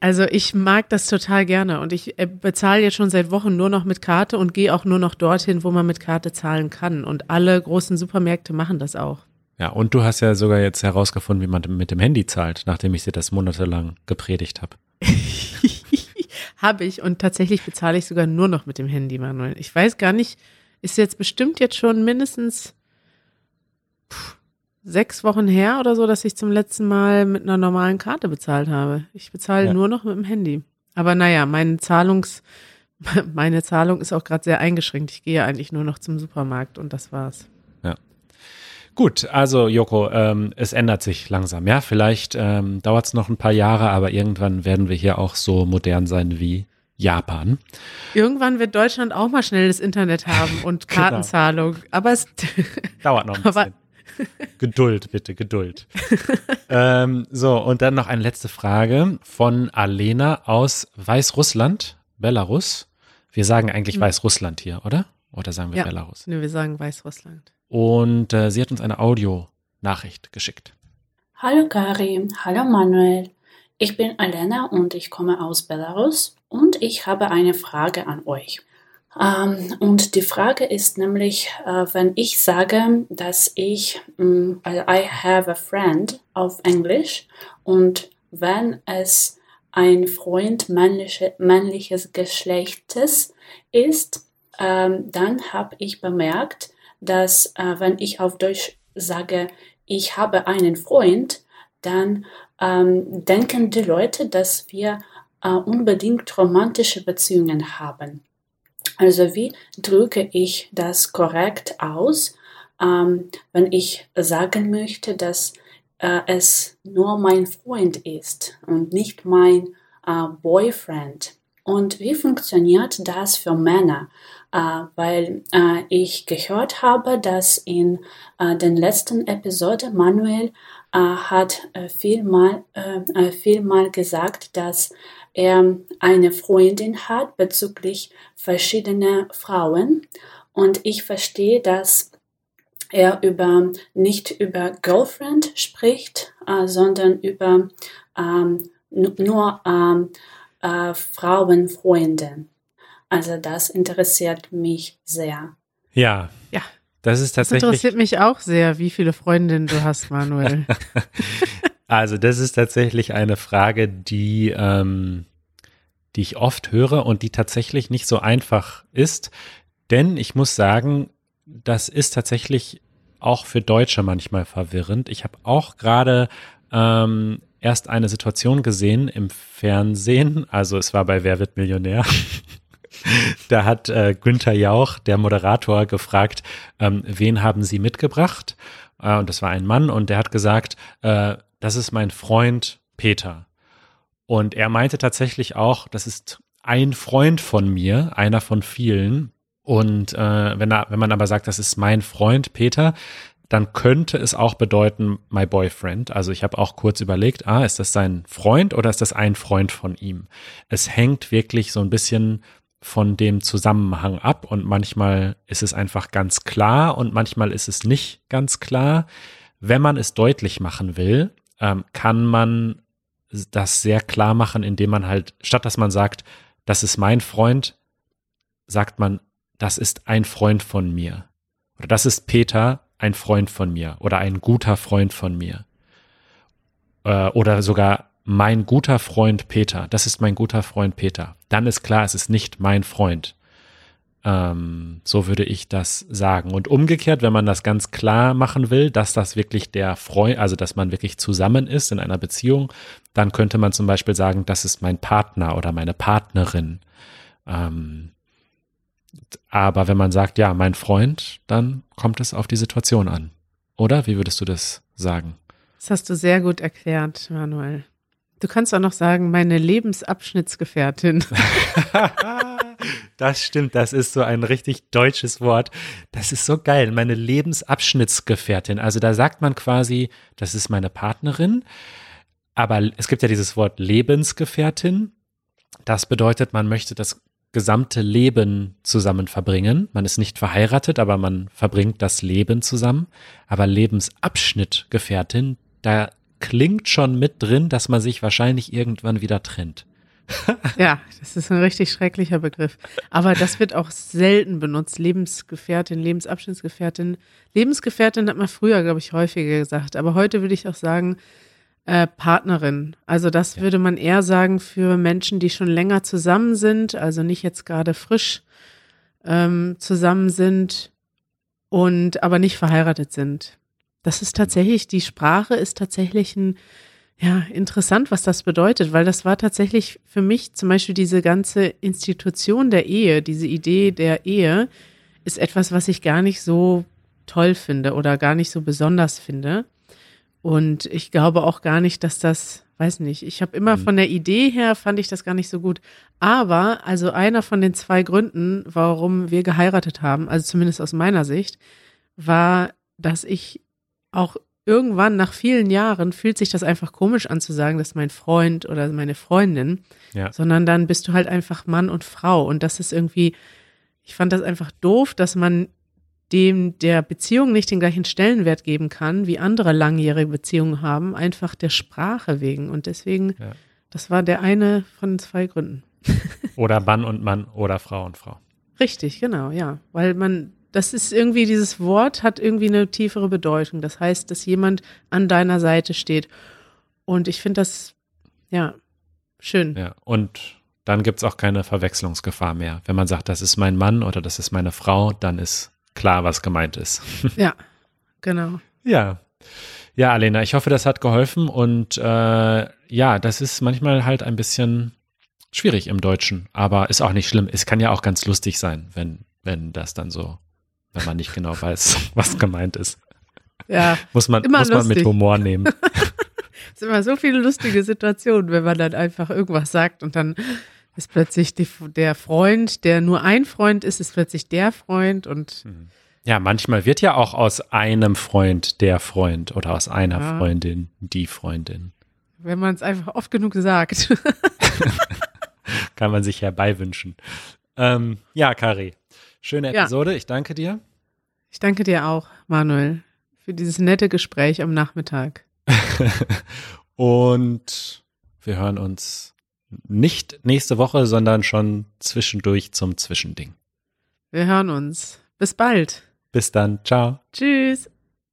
also ich mag das total gerne und ich äh, bezahle jetzt schon seit Wochen nur noch mit Karte und gehe auch nur noch dorthin, wo man mit Karte zahlen kann. Und alle großen Supermärkte machen das auch. Ja, und du hast ja sogar jetzt herausgefunden, wie man mit dem Handy zahlt, nachdem ich dir das monatelang gepredigt habe. (laughs) habe ich und tatsächlich bezahle ich sogar nur noch mit dem Handy, Manuel. Ich weiß gar nicht, ist jetzt bestimmt jetzt schon mindestens pff, sechs Wochen her oder so, dass ich zum letzten Mal mit einer normalen Karte bezahlt habe. Ich bezahle ja. nur noch mit dem Handy. Aber naja, meine Zahlungs, (laughs) meine Zahlung ist auch gerade sehr eingeschränkt. Ich gehe eigentlich nur noch zum Supermarkt und das war's. Gut, also Joko, ähm, es ändert sich langsam. Ja, vielleicht ähm, dauert es noch ein paar Jahre, aber irgendwann werden wir hier auch so modern sein wie Japan. Irgendwann wird Deutschland auch mal schnell das Internet haben und (laughs) genau. Kartenzahlung. genau. Aber es dauert noch ein (laughs) bisschen. (laughs) Geduld, bitte, Geduld. ähm, so, und dann noch eine letzte Frage von Alena aus Weißrussland, Belarus. Wir sagen eigentlich hm. Weißrussland hier, oder? Oder sagen wir ja. Belarus? Nee, wir sagen Weißrussland. Und äh, sie hat uns eine Audio-Nachricht geschickt. Hallo Karim, hallo Manuel. Ich bin Alena und ich komme aus Belarus und ich habe eine Frage an euch. Ähm, und die Frage ist nämlich, äh, wenn ich sage, dass ich, äh, I have a friend auf Englisch und wenn es ein Freund männliche, männliches Geschlechtes ist, ähm, dann habe ich bemerkt, dass äh, wenn ich auf Deutsch sage, ich habe einen Freund, dann ähm, denken die Leute, dass wir äh, unbedingt romantische Beziehungen haben. Also wie drücke ich das korrekt aus, ähm, wenn ich sagen möchte, dass äh, es nur mein Freund ist und nicht mein äh, Boyfriend? Und wie funktioniert das für Männer? Äh, weil äh, ich gehört habe, dass in äh, den letzten Episode Manuel äh, hat äh, vielmal, vielmal gesagt, dass er eine Freundin hat bezüglich verschiedener Frauen. Und ich verstehe, dass er über, nicht über Girlfriend spricht, äh, sondern über ähm, nur ähm, äh, Frauenfreunde. Also das interessiert mich sehr. Ja. Ja. Das ist tatsächlich. Das interessiert mich auch sehr, wie viele Freundinnen du hast, Manuel. (laughs) also, das ist tatsächlich eine Frage, die, ähm, die ich oft höre und die tatsächlich nicht so einfach ist. Denn ich muss sagen, das ist tatsächlich auch für Deutsche manchmal verwirrend. Ich habe auch gerade ähm, erst eine Situation gesehen im Fernsehen, also es war bei Wer wird Millionär. (laughs) da hat äh, Günther Jauch, der Moderator, gefragt, ähm, wen haben Sie mitgebracht? Äh, und das war ein Mann und der hat gesagt, äh, das ist mein Freund Peter. Und er meinte tatsächlich auch, das ist ein Freund von mir, einer von vielen. Und äh, wenn, er, wenn man aber sagt, das ist mein Freund Peter, dann könnte es auch bedeuten, my boyfriend. Also ich habe auch kurz überlegt, ah, ist das sein Freund oder ist das ein Freund von ihm? Es hängt wirklich so ein bisschen von dem Zusammenhang ab und manchmal ist es einfach ganz klar und manchmal ist es nicht ganz klar. Wenn man es deutlich machen will, ähm, kann man das sehr klar machen, indem man halt, statt dass man sagt, das ist mein Freund, sagt man, das ist ein Freund von mir. Oder das ist Peter, ein Freund von mir. Oder ein guter Freund von mir. Äh, oder sogar mein guter Freund Peter, das ist mein guter Freund Peter, dann ist klar, es ist nicht mein Freund. Ähm, so würde ich das sagen. Und umgekehrt, wenn man das ganz klar machen will, dass das wirklich der Freund, also dass man wirklich zusammen ist in einer Beziehung, dann könnte man zum Beispiel sagen, das ist mein Partner oder meine Partnerin. Ähm, aber wenn man sagt, ja, mein Freund, dann kommt es auf die Situation an. Oder? Wie würdest du das sagen? Das hast du sehr gut erklärt, Manuel. Du kannst auch noch sagen, meine Lebensabschnittsgefährtin. (laughs) (laughs) das stimmt, das ist so ein richtig deutsches Wort. Das ist so geil, meine Lebensabschnittsgefährtin. Also da sagt man quasi, das ist meine Partnerin. Aber es gibt ja dieses Wort Lebensgefährtin. Das bedeutet, man möchte das gesamte Leben zusammen verbringen. Man ist nicht verheiratet, aber man verbringt das Leben zusammen. Aber Lebensabschnittgefährtin, da klingt schon mit drin, dass man sich wahrscheinlich irgendwann wieder trennt. (laughs) ja, das ist ein richtig schrecklicher Begriff. Aber das wird auch selten benutzt. Lebensgefährtin, Lebensabschnittsgefährtin. Lebensgefährtin hat man früher, glaube ich, häufiger gesagt. Aber heute würde ich auch sagen, äh, Partnerin. Also das ja. würde man eher sagen für Menschen, die schon länger zusammen sind, also nicht jetzt gerade frisch ähm, zusammen sind und aber nicht verheiratet sind. Das ist tatsächlich, die Sprache ist tatsächlich ein, ja, interessant, was das bedeutet, weil das war tatsächlich für mich zum Beispiel diese ganze Institution der Ehe, diese Idee der Ehe, ist etwas, was ich gar nicht so toll finde oder gar nicht so besonders finde. Und ich glaube auch gar nicht, dass das, weiß nicht, ich habe immer mhm. von der Idee her fand ich das gar nicht so gut. Aber also einer von den zwei Gründen, warum wir geheiratet haben, also zumindest aus meiner Sicht, war, dass ich auch irgendwann nach vielen Jahren fühlt sich das einfach komisch an zu sagen, das ist mein Freund oder meine Freundin, ja. sondern dann bist du halt einfach Mann und Frau und das ist irgendwie, ich fand das einfach doof, dass man dem der Beziehung nicht den gleichen Stellenwert geben kann, wie andere langjährige Beziehungen haben, einfach der Sprache wegen und deswegen, ja. das war der eine von zwei Gründen. (laughs) oder Mann und Mann oder Frau und Frau. Richtig, genau, ja, weil man das ist irgendwie, dieses Wort hat irgendwie eine tiefere Bedeutung. Das heißt, dass jemand an deiner Seite steht. Und ich finde das, ja, schön. Ja, und dann gibt es auch keine Verwechslungsgefahr mehr. Wenn man sagt, das ist mein Mann oder das ist meine Frau, dann ist klar, was gemeint ist. (laughs) Ja, genau. Ja. Ja, Alena, ich hoffe, das hat geholfen und äh, ja, das ist manchmal halt ein bisschen schwierig im Deutschen, aber ist auch nicht schlimm. Es kann ja auch ganz lustig sein, wenn, wenn das dann so, wenn man nicht genau weiß, (laughs) was gemeint ist. Ja, Muss man, muss man mit. Humor nehmen. (laughs) es sind immer so viele lustige Situationen, wenn man dann einfach irgendwas sagt und dann ist plötzlich die, der Freund, der nur ein Freund ist, ist plötzlich der Freund und Ja, manchmal wird ja auch aus einem Freund der Freund oder aus einer Ja. Freundin die Freundin. wenn man es einfach oft genug sagt. (laughs) Kann man sich herbeiwünschen. Ähm, ja, Kari, schöne Ja. Episode. Ich danke dir. Ich danke dir auch, Manuel, für dieses nette Gespräch am Nachmittag. (laughs) Und wir hören uns nicht nächste Woche, sondern schon zwischendurch zum Zwischending. Wir hören uns. Bis bald. Bis dann. Ciao. Tschüss.